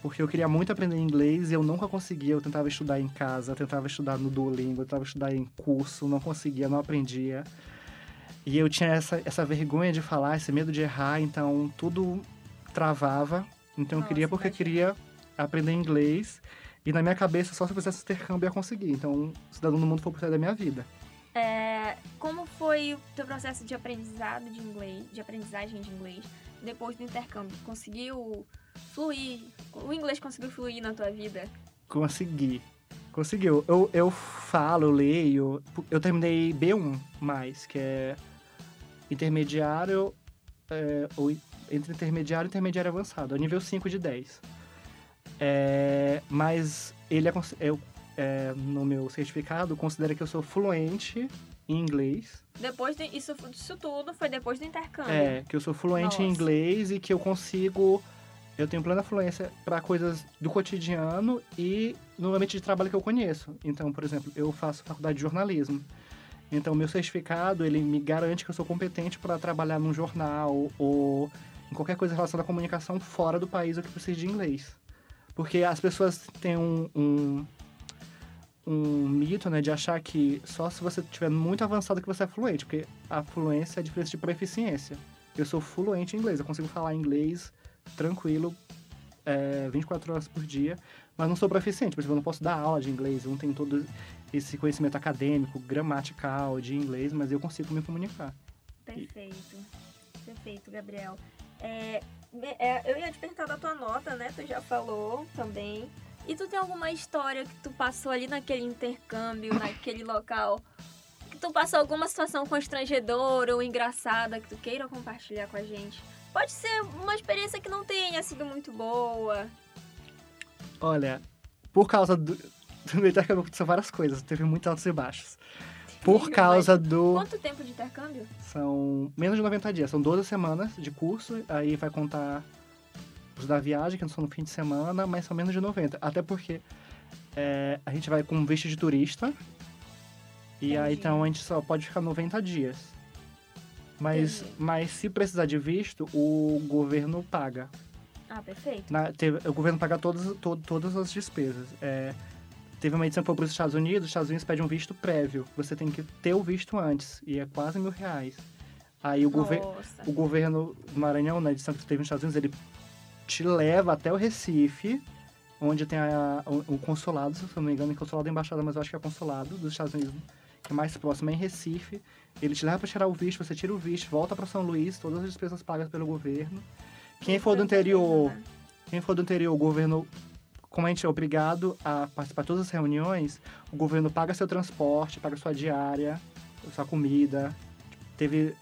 Porque eu queria muito aprender inglês e eu nunca conseguia. Eu tentava estudar em casa, eu tentava estudar no Duolingo, eu tentava estudar em curso, não conseguia, não aprendia. E eu tinha essa, essa vergonha de falar, esse medo de errar, então tudo travava. Então eu Nossa, queria porque eu queria aprender inglês. E na minha cabeça, só se eu fizesse intercâmbio eu ia conseguir. Então, Cidadão do Mundo foi o processo da minha vida. É, como foi o teu processo de aprendizado de inglês, de aprendizagem de inglês depois do intercâmbio? Conseguiu fluir? O inglês conseguiu fluir na tua vida? Consegui. Conseguiu. Eu, eu falo, eu leio. Eu terminei B1, mais, que é intermediário, é, ou entre intermediário e intermediário avançado. É nível 5 de 10. É, mas ele é, eu, é, no meu certificado considera que eu sou fluente em inglês. Depois de, isso, isso tudo foi depois do intercâmbio. É, que eu sou fluente em Nossa. inglês e que eu consigo. Eu tenho plena fluência para coisas do cotidiano e no ambiente de trabalho que eu conheço. Então, por exemplo, eu faço faculdade de jornalismo. Então, meu certificado, ele me garante que eu sou competente para trabalhar num jornal ou em qualquer coisa relacionada à comunicação fora do país ou que precise de inglês. Porque as pessoas têm um, um, um mito, né, de achar que só se você estiver muito avançado que você é fluente, porque a fluência é a diferença de proficiência. Eu sou fluente em inglês, eu consigo falar inglês tranquilo, é, 24 horas por dia, mas não sou proficiente, por exemplo, eu não posso dar aula de inglês, eu não tenho todo esse conhecimento acadêmico, gramatical de inglês, mas eu consigo me comunicar. Perfeito. Perfeito, Gabriel. É, é, eu ia te perguntar da tua nota, né? Tu já falou também. E tu tem alguma história que tu passou ali naquele intercâmbio, naquele local? Que tu passou alguma situação constrangedora ou engraçada que tu queira compartilhar com a gente? Pode ser uma experiência que não tenha sido muito boa. Olha, por causa do, do intercâmbio aconteceu várias coisas, teve muitos altos e baixos. Por causa do... Quanto tempo de intercâmbio? São menos de 90 dias, são 12 semanas de curso, aí vai contar os da viagem, que não são no fim de semana, mas são menos de 90. Até porque é, a gente vai com visto de turista, e aí então a gente só pode ficar 90 dias. Mas, Entendi. mas se precisar de visto, o governo paga. Ah, perfeito. Na- teve- o governo paga todas, to- todas as despesas. É, teve uma edição que foi para os Estados Unidos, os Estados Unidos pedem um visto prévio. Você tem que ter o visto antes, e é quase mil reais. Aí o, gover o governo do Maranhão, na edição que teve nos Estados Unidos, ele te leva até o Recife, onde tem a- o, o consulado, se eu não me engano, é consulado da embaixada, mas eu acho que é consulado dos Estados Unidos, que é mais próximo, é em Recife. Ele te leva para tirar o visto, você tira o visto, volta para São Luís, todas as despesas pagas pelo governo. Quem for do interior, né? quem for do interior, o governo, como a gente é obrigado a participar de todas as reuniões, o governo paga seu transporte, paga sua diária, sua comida. Teve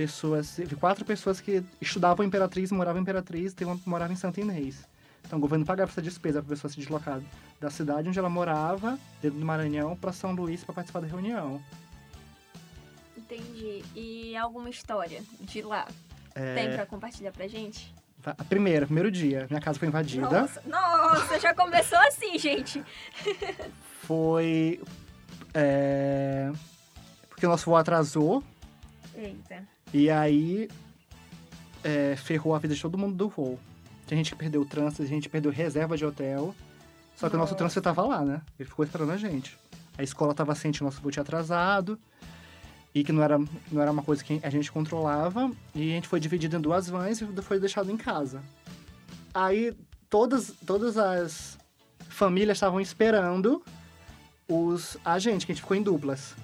pessoas, teve quatro pessoas que estudavam em Imperatriz, moravam em Imperatriz, tem uma que morava em Santa Inês. Então o governo pagava essa despesa para a pessoa se deslocar da cidade onde ela morava, dentro do Maranhão, para São Luís para participar da reunião. Entendi. E alguma história de lá? É, Tem pra compartilhar pra gente? A primeira, primeiro dia, minha casa foi invadida. Nossa, nossa, já começou assim, gente. Foi. é, porque o nosso voo atrasou. Eita. E aí. é, ferrou a vida de todo mundo do voo. Tinha gente que perdeu o trânsito, a gente perdeu reserva de hotel. Só que o nosso Nossa. trânsito tava lá, né? Ele ficou esperando a gente. A escola tava ciente o nosso voo tinha atrasado. E que não era, não era uma coisa que a gente controlava. E a gente foi dividido em duas vans e foi deixado em casa. Aí todas, todas as famílias estavam esperando os a gente, que a gente ficou em duplas.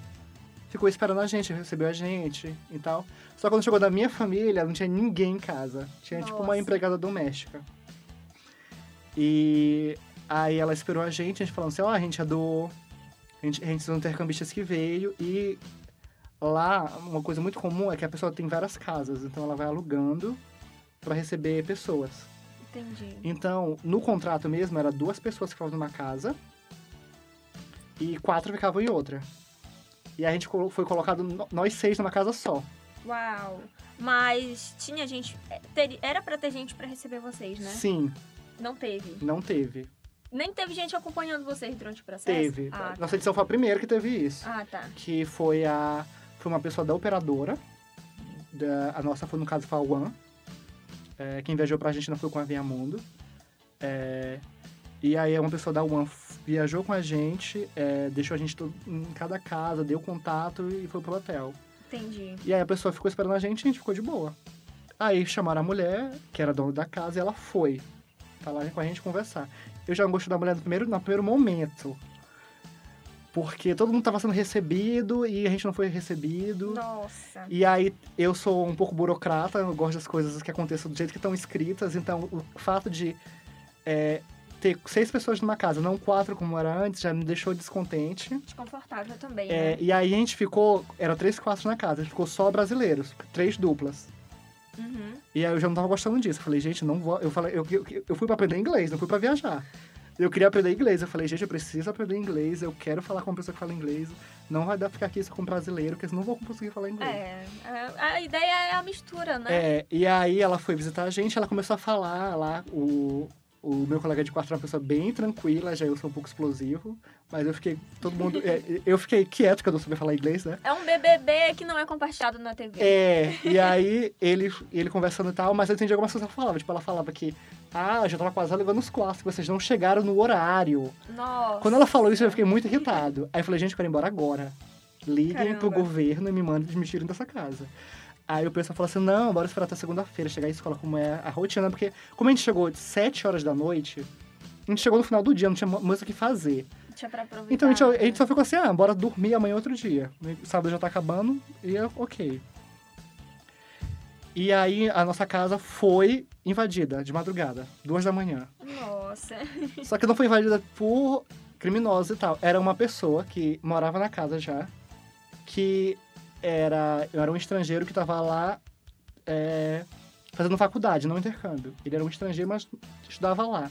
Ficou esperando a gente, recebeu a gente e tal. Só quando chegou da minha família, não tinha ninguém em casa. Tinha tipo uma Nossa. empregada doméstica. E aí ela esperou a gente, a gente falando assim, ó, a gente é do. A gente, a gente são intercambistas que veio e lá uma coisa muito comum é que a pessoa tem várias casas, então ela vai alugando para receber pessoas. Entendi. Então, no contrato mesmo, era duas pessoas que ficavam numa casa e quatro ficavam em outra. E a gente foi colocado nós seis numa casa só. Uau. Mas tinha gente. é, era pra ter gente pra receber vocês, né? Sim, Não teve. não teve. Nem teve gente acompanhando vocês durante o processo? Teve. Ah, tá. Nossa edição foi a primeira que teve isso. Ah, tá. Que foi a. Foi uma pessoa da operadora. Da, a nossa foi, no caso, foi a One. É, quem viajou pra gente não foi com a Via Mundo. É, e aí uma pessoa da One viajou com a gente, é, deixou a gente todo- em cada casa, deu contato e foi pro hotel. Entendi. E aí a pessoa ficou esperando a gente e a gente ficou de boa. Aí chamaram a mulher, que era dona da casa, e ela foi falar com a gente conversar. Eu já não gostei da mulher no primeiro, no primeiro momento. Porque todo mundo tava sendo recebido e a gente não foi recebido. Nossa. E aí eu sou um pouco burocrata, eu gosto das coisas que aconteçam do jeito que estão escritas, então o fato de é, ter seis pessoas numa casa, não quatro como era antes, já me deixou descontente. Desconfortável também, É, né? e aí a gente ficou, era três quartos na casa, a gente ficou só brasileiros, três duplas. Uhum. E aí eu já não tava gostando disso. Eu falei, gente, não vou. Eu falei, eu, eu, eu fui pra aprender inglês, não fui pra viajar. Eu queria aprender inglês. Eu falei, gente, eu preciso aprender inglês, eu quero falar com uma pessoa que fala inglês. Não vai dar ficar aqui só com brasileiro, porque senão não vou conseguir falar inglês. É, a, a ideia é a mistura, né? É, e aí ela foi visitar a gente, ela começou a falar lá, o, o meu colega de quarto era uma pessoa bem tranquila, já eu sou um pouco explosivo, mas eu fiquei, todo mundo, é, eu fiquei quieto, porque eu não sabia falar inglês, né? É um BBB que não é compartilhado na TV. É, e aí ele, ele conversando e tal, mas eu entendi algumas coisas que ela falava, tipo, ela falava que, ah, eu já tava quase levando os que vocês não chegaram no horário. Nossa. Quando ela falou isso, eu fiquei muito irritado. Aí eu falei, gente, eu quero ir embora agora. Liguem Caramba. pro governo e me mandem me tirem dessa casa. Aí o pessoal falou assim, não, bora esperar até segunda-feira, chegar à escola como é a rotina, porque como a gente chegou de 7 horas da noite, a gente chegou no final do dia, não tinha mais o que fazer. Tinha pra aproveitar. Então a gente, a né? gente só ficou assim, ah, bora dormir amanhã outro dia. O sábado já tá acabando e eu, ok. E aí a nossa casa foi invadida de madrugada, duas da manhã. Nossa. Só que não foi invadida por criminosos e tal. Era uma pessoa que morava na casa já, que era, era um estrangeiro que tava lá é, fazendo faculdade, não intercâmbio. Ele era um estrangeiro, mas estudava lá.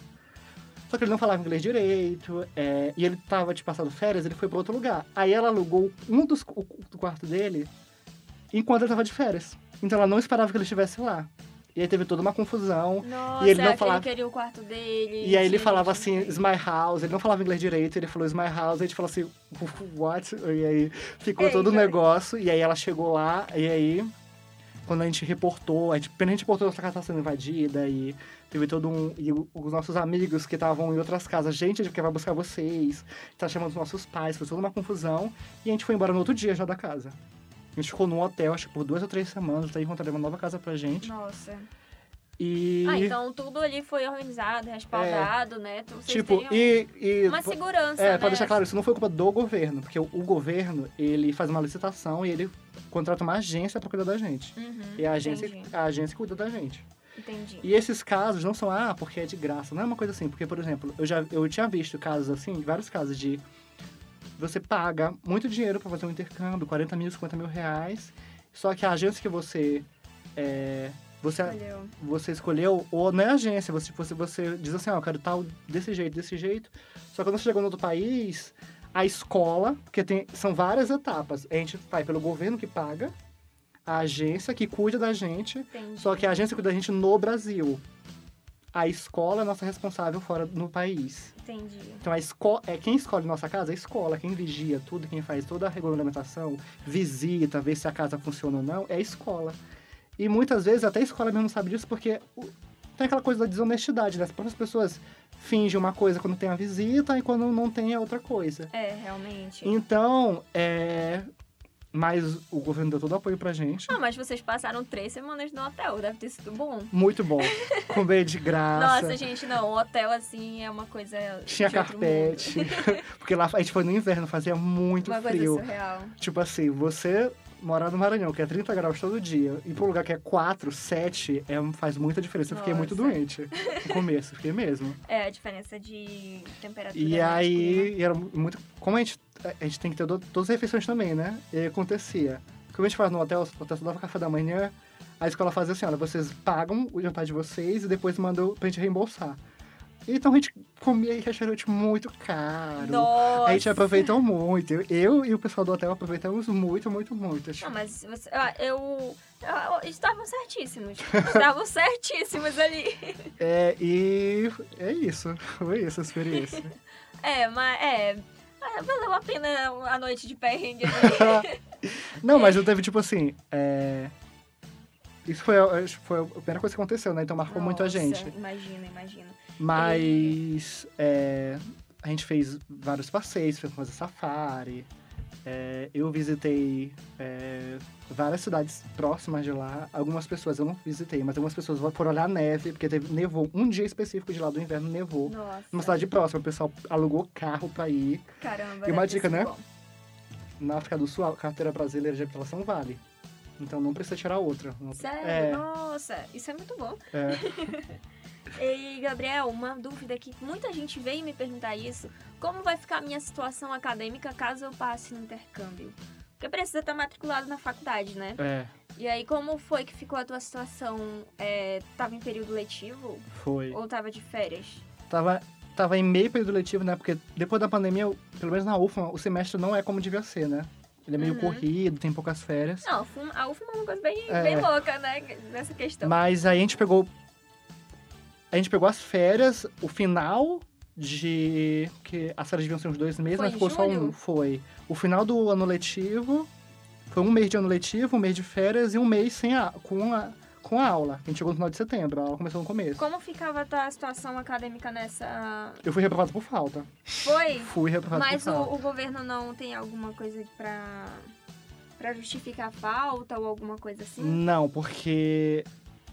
Só que ele não falava inglês direito, é, e ele tava de passado férias, ele foi para outro lugar. Aí ela alugou um dos o, do quarto dele enquanto ele tava de férias. Então ela não esperava que ele estivesse lá. E aí teve toda uma confusão. Nossa, E ele não é falava- ele queria o quarto dele. E aí ele falava assim, is my house. Ele não falava inglês direito, ele falou is my house. Aí a gente falou assim, what? E aí ficou Ei, todo o negócio. E aí ela chegou lá, e aí quando a gente reportou, a gente, a gente reportou que a casa estava sendo invadida e teve todo um... E os nossos amigos que estavam em outras casas, gente, a gente vai buscar vocês, tá chamando os nossos pais, foi toda uma confusão. E a gente foi embora no outro dia já da casa. A gente ficou num hotel, acho que por duas ou três semanas, até encontrar uma nova casa pra gente. Nossa. E... Ah, então tudo ali foi organizado, respaldado, né? Então vocês Tipo, e... e uma segurança, É, né? pra deixar claro, isso não foi culpa do governo, porque o, o governo, ele faz uma licitação e ele contrata uma agência pra cuidar da gente. Uhum, E a agência, entendi, a agência cuida da gente. entendi. E esses casos não são, ah, porque é de graça. Não é uma coisa assim, porque, por exemplo, eu já eu tinha visto casos assim, vários casos de você paga muito dinheiro pra fazer um intercâmbio, 40 mil, 50 mil reais, Só que a agência que você é, você, Olhou. você escolheu, ou não é agência, você, você, você diz assim, ó, eu quero tal desse jeito, desse jeito. Só que quando você chegou no outro país, a escola, porque tem, são várias etapas. A gente vai pelo governo que paga, a agência que cuida da gente, Entendi. só que a agência cuida da gente no Brasil. A escola é nossa responsável fora no país. Entendi. Então a escola, é quem escolhe nossa casa, é a escola, quem vigia tudo, quem faz toda a regulamentação, visita, vê se a casa funciona ou não, é a escola. E muitas vezes até a escola mesmo não sabe disso porque tem aquela coisa da desonestidade, né? As próprias pessoas fingem uma coisa quando tem a visita e quando não tem é outra coisa. É, realmente. Então, é. Mas o governo deu todo o apoio pra gente. Ah, mas vocês passaram três semanas no hotel, deve ter sido bom. Muito bom. Comer de graça. Nossa, gente, não, hotel assim é uma coisa. Tinha carpete. porque lá a gente foi no inverno, fazia muito. Uma frio. coisa surreal. Tipo assim, você morar no Maranhão, que é 30 graus todo dia, e pra um lugar que é 4, 7, é, faz muita diferença. Eu fiquei muito Nossa. doente no começo, fiquei mesmo. É, a diferença de temperatura. E né, de aí, e era muito. Como a gente, a gente tem que ter do- todas as refeições também, né? E aí acontecia. Como a gente faz no hotel, o hotel só dava café da manhã, a escola fazia assim: olha, vocês pagam o jantar de vocês e depois mandam pra gente reembolsar. Então a gente comia em restaurante muito caro. Nossa. A gente aproveitou muito. Eu, eu e o pessoal do hotel aproveitamos muito, muito, muito. Não, mas você, eu, eu- Estavam certíssimos. Estavam certíssimos ali. É, e é isso. Foi isso a experiência. É, mas é. Valeu a pena a noite de perrengue. Não, mas eu teve tipo assim. é, Isso foi, foi a primeira coisa que aconteceu, né? Então marcou muito a Nossa, gente. Imagina, imagina. Mas é, a gente fez vários passeios, fez fazer safari. é, eu visitei é, várias cidades próximas de lá. Algumas pessoas eu não visitei, mas algumas pessoas foram olhar a neve, porque teve, nevou. Um dia específico de lá do inverno nevou. Nossa. Numa cidade próxima, o pessoal alugou carro pra ir. Caramba. E uma dica, né? bom. Na África do Sul, a carteira brasileira de habitação vale. Então não precisa tirar outra. Sério? É, Nossa, isso é muito bom. é. E, Gabriel, uma dúvida que muita gente vem me perguntar isso. Como vai ficar a minha situação acadêmica caso eu passe no intercâmbio? Porque precisa estar matriculado na faculdade, né? É, E aí, como foi que ficou a tua situação? É, tava em período letivo foi. ou tava de férias? Tava, tava em meio período letivo, né? Porque depois da pandemia, eu- pelo menos na UFMA, o semestre não é como devia ser, né? Ele é meio Uhum. corrido, tem poucas férias. Não, a UFMA- é uma coisa bem, É. bem louca, né? Nessa questão. Mas aí a gente pegou. A gente pegou as férias, o final de. que as férias deviam ser uns dois meses, Foi mas ficou só um. Foi. O final do ano letivo. Foi um mês de ano letivo, um mês de férias e um mês sem a, com, a, com a aula. A gente chegou no final de setembro, a aula começou no começo. Como ficava a tua situação acadêmica nessa. Eu fui reprovado por falta. Foi? Fui reprovado Mas por falta. o, o governo não tem alguma coisa pra. pra justificar a falta ou alguma coisa assim? Não, porque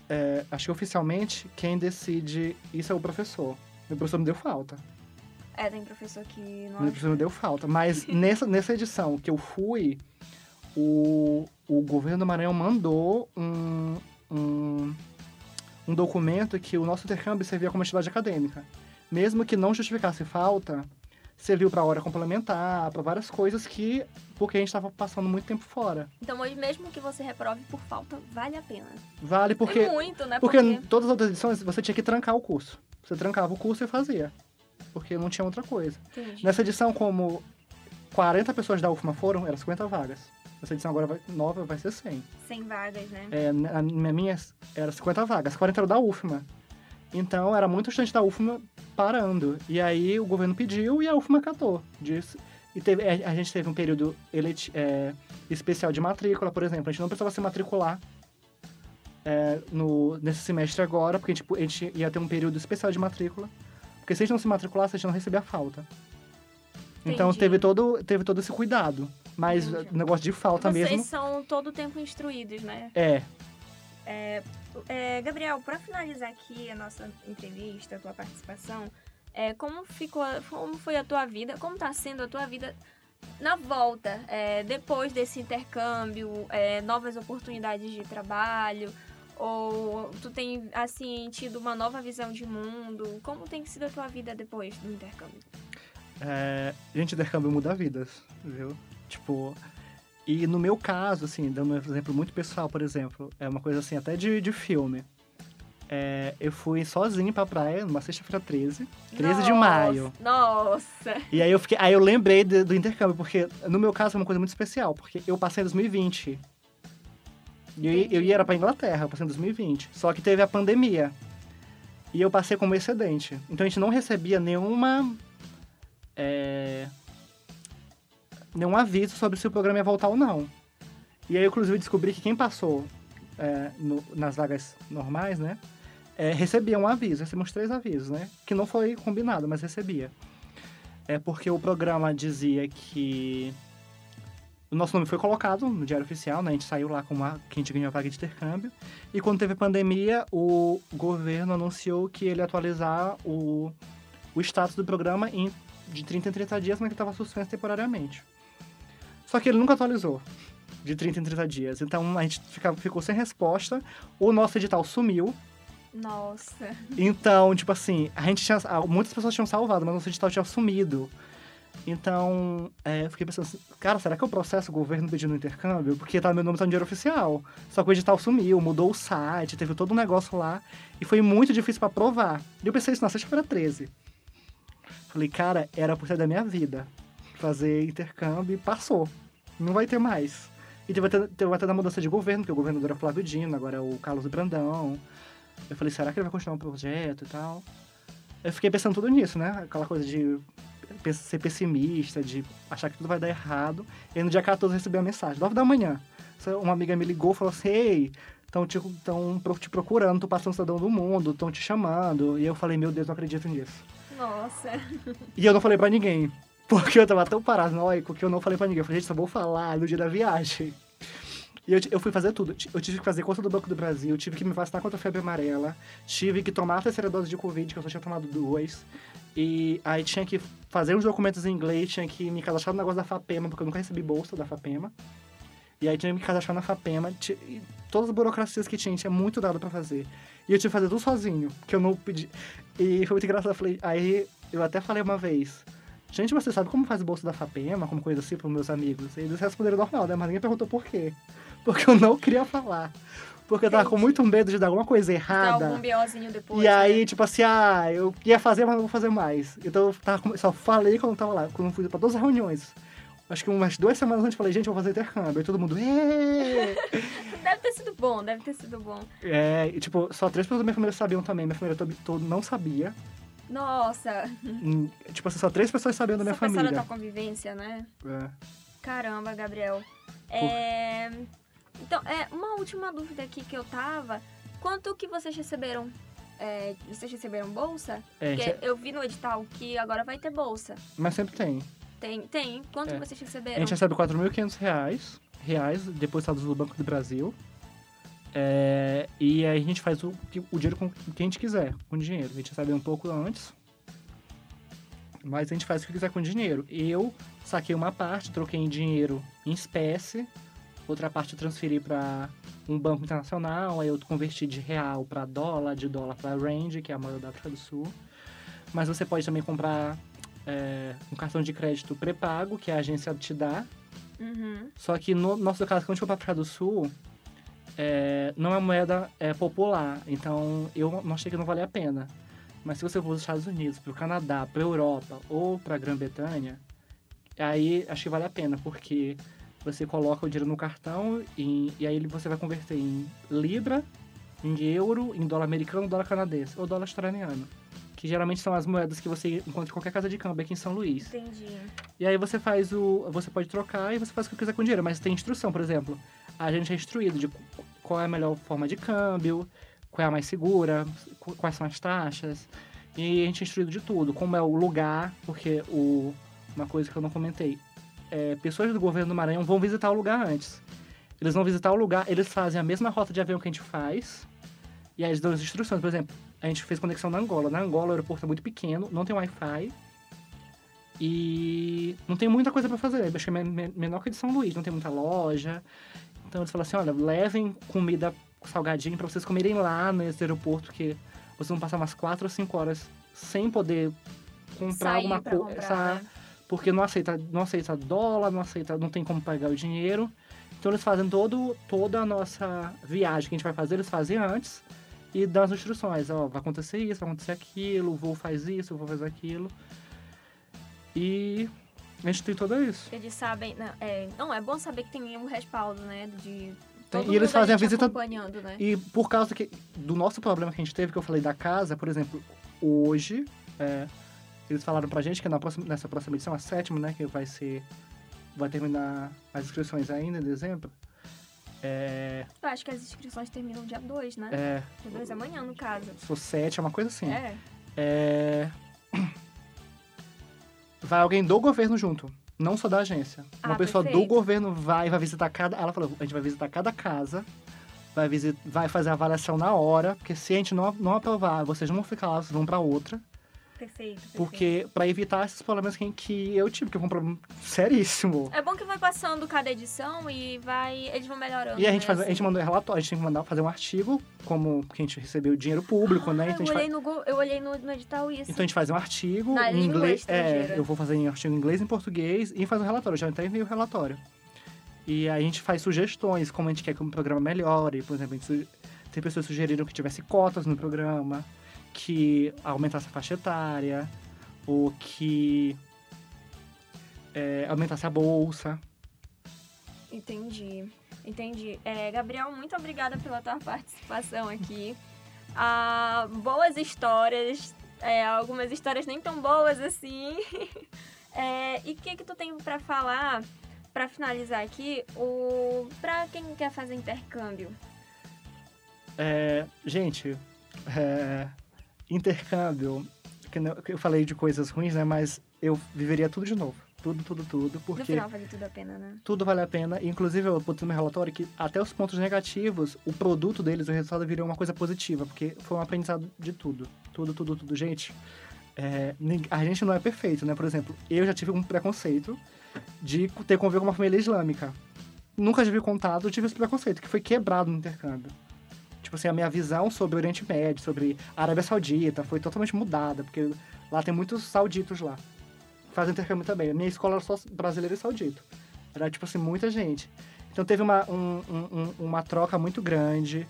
é, acho que oficialmente quem decide isso é o professor. Meu professor me deu falta. É, tem professor que não Meu professor me deu falta. Mas nessa, nessa edição que eu fui, o, o governo do Maranhão mandou um, um, um documento que o nosso intercâmbio servia como atividade acadêmica. Mesmo que não justificasse falta, serviu para hora complementar, para várias coisas que. porque a gente estava passando muito tempo fora. Então, hoje, mesmo que você reprove por falta, vale a pena. Vale porque. É muito, né? Porque em todas as outras edições você tinha que trancar o curso. Você trancava o curso e fazia. Porque não tinha outra coisa. Entendi. Nessa edição, como 40 pessoas da UFMA foram, eram 50 vagas. Essa edição agora vai, nova vai ser 100. Sem vagas, né? É, na na minha era 50 vagas, 40 eram da UFMA. Então era muito estudante da UFMA parando. E aí o governo pediu e a UFMA catou. Disse, e teve, a, a gente teve um período eleti, é, especial de matrícula, por exemplo. A gente não precisava se matricular é, no, nesse semestre agora, porque a gente, a gente ia ter um período especial de matrícula. Porque se a gente não se matriculasse, a gente não recebia falta. Então Entendi. teve todo, teve todo esse cuidado. Mas Entendi. o negócio de falta Vocês mesmo. são todo o tempo instruídos, né? É. É, Gabriel, para finalizar aqui a nossa entrevista, a tua participação, é, como ficou, como foi a tua vida, como está sendo a tua vida na volta, é, depois desse intercâmbio, é, novas oportunidades de trabalho, ou tu tem assim tido uma nova visão de mundo? Como tem sido a tua vida depois do intercâmbio? É, gente, intercâmbio muda vidas, viu? Tipo, E no meu caso, assim, dando um exemplo muito pessoal, por exemplo, é uma coisa assim, até de, de filme. É, eu fui sozinho pra praia numa sexta-feira 13, 13 de Nossa, maio. Nossa! E aí eu fiquei, aí eu lembrei de- do intercâmbio, porque no meu caso foi uma coisa muito especial, porque eu passei em 2020. E eu, eu ia era pra Inglaterra, eu passei em 2020. Só que teve a pandemia. E eu passei como excedente. Então a gente não recebia nenhuma. é, nenhum aviso sobre se o programa ia voltar ou não. E aí, inclusive, descobri que quem passou é, no- nas vagas normais, né? é, recebia um aviso, recebemos três avisos, né? Que não foi combinado, mas recebia. É porque o programa dizia que o nosso nome foi colocado no Diário Oficial, né? A gente saiu lá com uma, que a gente ganhou a vaga de intercâmbio. E quando teve pandemia, o governo anunciou que ele ia atualizar o, o status do programa em, de 30 em 30 dias, mas que estava suspenso temporariamente. Só que ele nunca atualizou de 30 em 30 dias. Então a gente fica- ficou sem resposta. O nosso edital sumiu. Nossa! Então, tipo assim, a gente tinha. Muitas pessoas tinham salvado, mas nosso edital tinha sumido. Então, é, eu fiquei pensando assim, cara, será que eu processo o governo pedindo intercâmbio? Porque tá, meu nome tá no dinheiro oficial. Só que o edital sumiu, mudou o site, teve todo um negócio lá. E foi muito difícil pra provar. E eu pensei isso na sexta-feira 13. Falei, cara, era por ser da minha vida. Fazer intercâmbio e passou. Não vai ter mais. E teve até, teve até da mudança de governo, porque o governador era o Flávio Dino, agora é o Carlos Brandão. Eu falei, será que ele vai continuar o projeto e tal? Eu fiquei pensando tudo nisso, né? Aquela coisa de ser pessimista, de achar que tudo vai dar errado. E no dia 14 eu recebi uma mensagem, 9 da manhã. Uma amiga me ligou e falou assim, ei, estão te, tão te procurando, tu passando cidadão do mundo, estão te chamando. E eu falei, meu Deus, não acredito nisso. Nossa! E eu não falei pra ninguém. Porque eu tava tão paranoico que eu não falei pra ninguém. Eu falei, gente, só vou falar no dia da viagem. E eu, eu fui fazer tudo. Eu tive que fazer conta do Banco do Brasil, tive que me vacinar contra a febre amarela, tive que tomar a terceira dose de Covid, que eu só tinha tomado duas. E aí tinha que fazer uns documentos em inglês, tinha que me cadastrar no negócio da FAPEMA, porque eu nunca recebi bolsa da FAPEMA. E aí tinha que me cadastrar na FAPEMA. ti- e todas as burocracias que tinha, tinha muito dado pra fazer. E eu tive que fazer tudo sozinho, que eu não pedi. E foi muito engraçado. Eu falei, aí eu até falei uma vez. Gente, você sabe como faz bolsa da FAPEMA, como coisa assim, pros meus amigos? E eles responderam normal, né? Mas ninguém perguntou por quê. Porque eu não queria falar. Porque eu tava com muito medo de dar alguma coisa errada. algum BOzinho depois. E aí, né? tipo assim, ah, eu ia fazer, mas não vou fazer mais. Então eu tava, só falei quando eu tava lá, quando eu fui pra todas as reuniões. Acho que umas duas semanas antes eu falei, gente, eu vou fazer intercâmbio. Aí todo mundo! Deve ter sido bom, deve ter sido bom. É, e, tipo, só três pessoas da minha família sabiam também. Minha família todo não sabia. Nossa! Tipo assim, só três pessoas sabiam da minha Só pensar na família. tua convivência, né? É. Caramba, Gabriel. É... Então, é, uma última dúvida aqui que eu tava. Quanto que vocês receberam? É, vocês receberam bolsa? É, Porque eu vi no edital que agora vai ter bolsa. mas sempre tem. Tem, tem. Quanto É. vocês A receberam? gente recebe 4.500 reais, reais depositados no Banco do Brasil. É, e aí a gente faz o, o dinheiro com o que a gente quiser, com dinheiro. A gente recebe um pouco antes, mas a gente faz o que quiser com dinheiro. Eu saquei uma parte, troquei em dinheiro em espécie, outra parte eu transferi para um banco internacional, aí eu converti de real para dólar, de dólar para rand, que é a moeda da África do Sul. Mas você pode também comprar é, um cartão de crédito pré-pago, que a agência te dá. Uhum. Só que no nosso caso, quando a gente for para África do Sul, é, não é moeda é, popular. Então eu não achei que não valia a pena. Mas se você for para os Estados Unidos, para o Canadá, para a Europa ou para a Grã-Bretanha, aí acho que vale a pena, porque você coloca o dinheiro no cartão e, e aí você vai converter em libra, em euro, em dólar americano, dólar canadense ou dólar australiano. Que geralmente são as moedas que você encontra em qualquer casa de câmbio aqui em São Luís. Entendi. E aí você faz o. Você pode trocar e você faz o que quiser com o dinheiro, mas tem instrução, por exemplo. A gente é instruído de qual é a melhor forma de câmbio, qual é a mais segura, qu- quais são as taxas. E a gente é instruído de tudo, como é o lugar, porque o, uma coisa que eu não comentei. É, pessoas do governo do Maranhão vão visitar o lugar antes. Eles vão visitar o lugar, eles fazem a mesma rota de avião que a gente faz. E aí eles dão as instruções. Por exemplo, a gente fez conexão na Angola. Na Angola o aeroporto é muito pequeno, não tem Wi-Fi. E não tem muita coisa pra fazer. Eu achei men- men- menor que de São Luís, não tem muita loja. Então eles falam assim, olha, levem comida salgadinho pra vocês comerem lá nesse aeroporto, que vocês vão passar umas 4 ou 5 horas sem poder comprar Sair alguma coisa. comprar, né? porque não aceita, não aceita dólar, não aceita, não tem como pagar o dinheiro. Então eles fazem todo, toda a nossa viagem que a gente vai fazer, eles fazem antes e dão as instruções, ó, vai acontecer isso, vai acontecer aquilo, o voo faz isso, o voo faz aquilo. E a gente tem tudo isso. Eles sabem. Não é, não, é bom saber que tem um respaldo, né? De. Todo e eles fazem a visita- acompanhando, né? E por causa que, do nosso problema que a gente teve, que eu falei da casa, por exemplo, hoje, é, eles falaram pra gente que na próxima, nessa próxima edição, a sétima, né, que vai ser. Vai terminar as inscrições ainda em dezembro. É. Eu acho que as inscrições terminam dia 2, né? é Dia 2 amanhã, no caso. se for sete, é uma coisa assim. É. É, Vai alguém do governo junto, não só da agência. Uma Ah, pessoa do perfeito. governo vai, vai visitar cada. Ela falou, a gente vai visitar cada casa, vai, visit... vai fazer a avaliação na hora, porque se a gente não, não aprovar, vocês não vão ficar lá, vocês vão pra outra. Perfeito, perfeito. Porque, pra evitar esses problemas que, que eu tive, que foi um problema seríssimo. É bom que vai passando cada edição e vai. Eles vão melhorando. E a gente, né, faz, a assim. gente mandou relatório, a gente tem que mandar fazer um artigo, como que a gente recebeu dinheiro público, né? Ah, Então a eu, olhei no, Go- eu olhei no, no edital isso. Então a gente faz um artigo Na em inglês. É, eu vou fazer em artigo em inglês e em português e faz um relatório. Eu já até enviei o relatório. E a gente faz sugestões, como a gente quer que o programa melhore. Por exemplo, a gente tem pessoas que sugeriram que tivesse cotas no programa, que aumentasse a faixa etária, ou que é, aumentasse a bolsa. Entendi, entendi. É, Gabriel, muito obrigada pela tua participação aqui. Ah, boas histórias, é, algumas histórias nem tão boas assim. É, e o que que tu tem pra falar, pra finalizar aqui, o pra quem quer fazer intercâmbio? É, gente, é, intercâmbio, que eu falei de coisas ruins, né? Mas eu viveria tudo de novo. Tudo, tudo, tudo. No Porque final vale tudo a pena, né? tudo vale a pena. Inclusive, eu botei no meu relatório que até os pontos negativos, o produto deles, o resultado virou uma coisa positiva, porque foi um aprendizado de tudo. Tudo, tudo, tudo. Gente, é, a gente não é perfeito, né? Por exemplo, eu já tive um preconceito de ter convívio com uma família islâmica. Nunca tive contato, tive esse preconceito, que foi quebrado no intercâmbio. Tipo assim, a minha visão sobre o Oriente Médio, sobre a Arábia Saudita, foi totalmente mudada, porque lá tem muitos sauditos lá. Fazem intercâmbio também. A minha escola era só brasileiro e saudito. Era, tipo assim, muita gente. Então teve uma, um- um- um- uma troca muito grande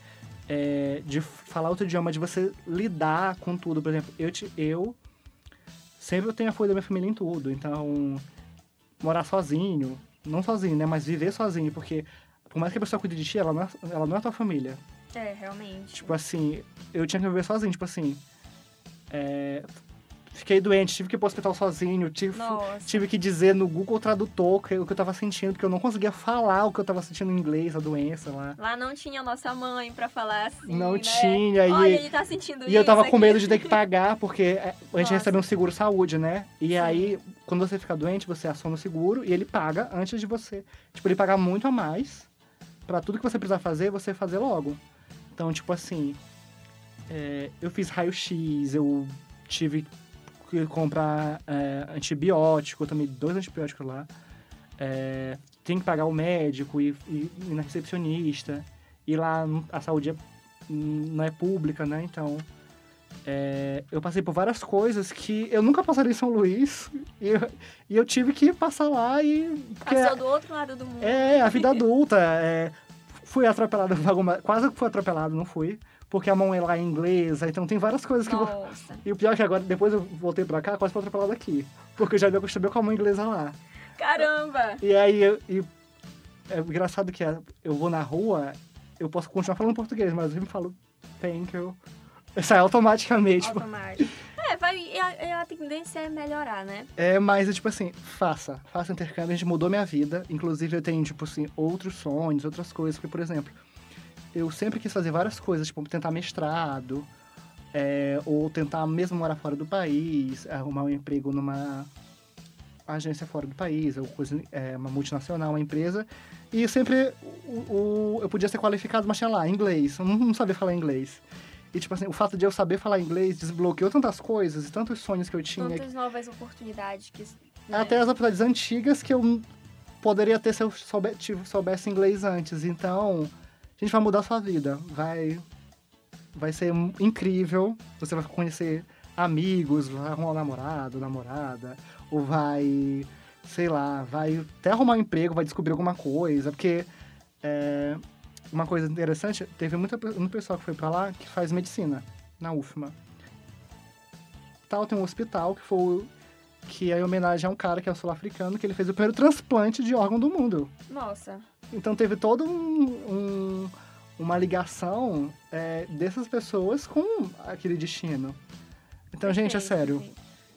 é, de falar outro idioma, de você lidar com tudo. Por exemplo, eu, te- eu sempre tenho apoio da minha família em tudo. Então, morar sozinho, não sozinho, né? Mas viver sozinho, porque por mais que a pessoa cuide de ti, ela não é, ela não é tua família. É, realmente. Tipo assim, eu tinha que viver sozinho, tipo assim. é, fiquei doente, tive que ir pro hospital sozinho, tive, Nossa. tive que dizer no Google Tradutor o que eu tava sentindo, porque eu não conseguia falar o que eu tava sentindo em inglês, a doença lá. Lá não tinha nossa mãe pra falar assim, Não né? tinha, e- Olha, ele tá sentindo isso E eu tava com aqui. medo de ter que pagar, porque é, a gente Nossa. recebe um seguro saúde, né? E aí, quando você fica doente, você aciona o seguro e ele paga antes de você. Tipo, ele paga muito a mais pra tudo que você precisar fazer, você fazer logo. Então, tipo assim, é, eu fiz raio-x, eu tive que comprar é, antibiótico, eu tomei dois antibióticos lá. É, tem que pagar o médico e, e, ir na recepcionista. E lá a saúde é- não é pública, né? Então, é, eu passei por várias coisas que eu nunca passaria em São Luís. E eu, e eu tive que passar lá e... Passou do outro lado do mundo. é, a vida adulta. é, fui atropelado, alguma- quase que fui atropelado, não fui. Porque a mão é lá em inglês, então tem várias coisas que... eu- Nossa. E o pior é que agora, depois eu voltei pra cá, quase fui atropelado aqui. Porque eu já me acostumei com a mão inglesa lá. Caramba! E aí, eu, e, é engraçado que é, eu vou na rua, eu posso continuar falando português, mas eu sempre falo thank you. Sai automaticamente. tipo, Automático. É, vai, a, a tendência é melhorar, né? É, mas é tipo assim, faça. Faça intercâmbio, a gente mudou minha vida. Inclusive, eu tenho, tipo assim, outros sonhos, outras coisas. Porque, por exemplo, eu sempre quis fazer várias coisas, tipo, tentar mestrado, é, ou tentar mesmo morar fora do país, arrumar um emprego numa agência fora do país, ou coisa, é, uma multinacional, uma empresa. E sempre o, o- eu podia ser qualificado, mas tinha lá, inglês. Não, não sabia falar inglês. E, tipo assim, o fato de eu saber falar inglês desbloqueou tantas coisas e tantos sonhos que eu tinha. Tantas novas oportunidades que. né? Até as oportunidades antigas que eu poderia ter se eu soube- soubesse inglês antes. Então, a gente vai mudar a sua vida. Vai, vai ser incrível. Você vai conhecer amigos, vai arrumar um namorado, namorada, ou vai, sei lá, vai até arrumar um emprego, vai descobrir alguma coisa, porque é, uma coisa interessante, teve muita, muito pessoal que foi para lá que faz medicina na UFMA. Tal, tem um hospital que foi que é em homenagem a um cara que é o sul-africano, que ele fez o primeiro transplante de órgão do mundo. Nossa. Então teve todo um, um uma ligação é, dessas pessoas com aquele destino. Então, Perfeito, gente, é sério. sim.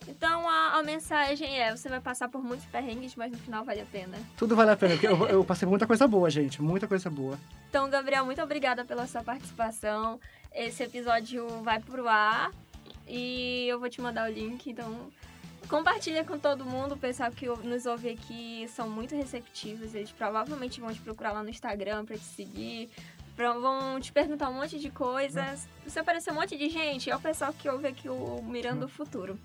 Então a, mensagem é: você vai passar por muitos perrengues, mas no final vale a pena. Tudo vale a pena, porque eu, eu passei muita coisa boa, gente. Muita coisa boa. Então, Gabriel, muito obrigada pela sua participação. Esse episódio vai pro ar e eu vou te mandar o link. Então, compartilha com todo mundo. O pessoal que nos ouve aqui são muito receptivos. Eles provavelmente vão te procurar lá no Instagram pra te seguir. Vão te perguntar um monte de coisas. Se aparecer um monte de gente, é o pessoal que ouve aqui o Mirando o Futuro.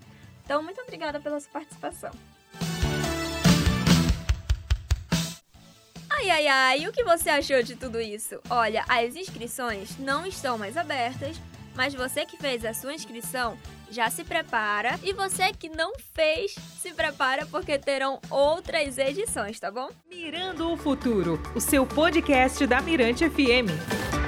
Então, muito obrigada pela sua participação. Ai, ai, ai, o que você achou de tudo isso? Olha, as inscrições não estão mais abertas, mas você que fez a sua inscrição já se prepara. E você que não fez, se prepara porque terão outras edições, tá bom? Mirando o Futuro, o seu podcast da Mirante FM.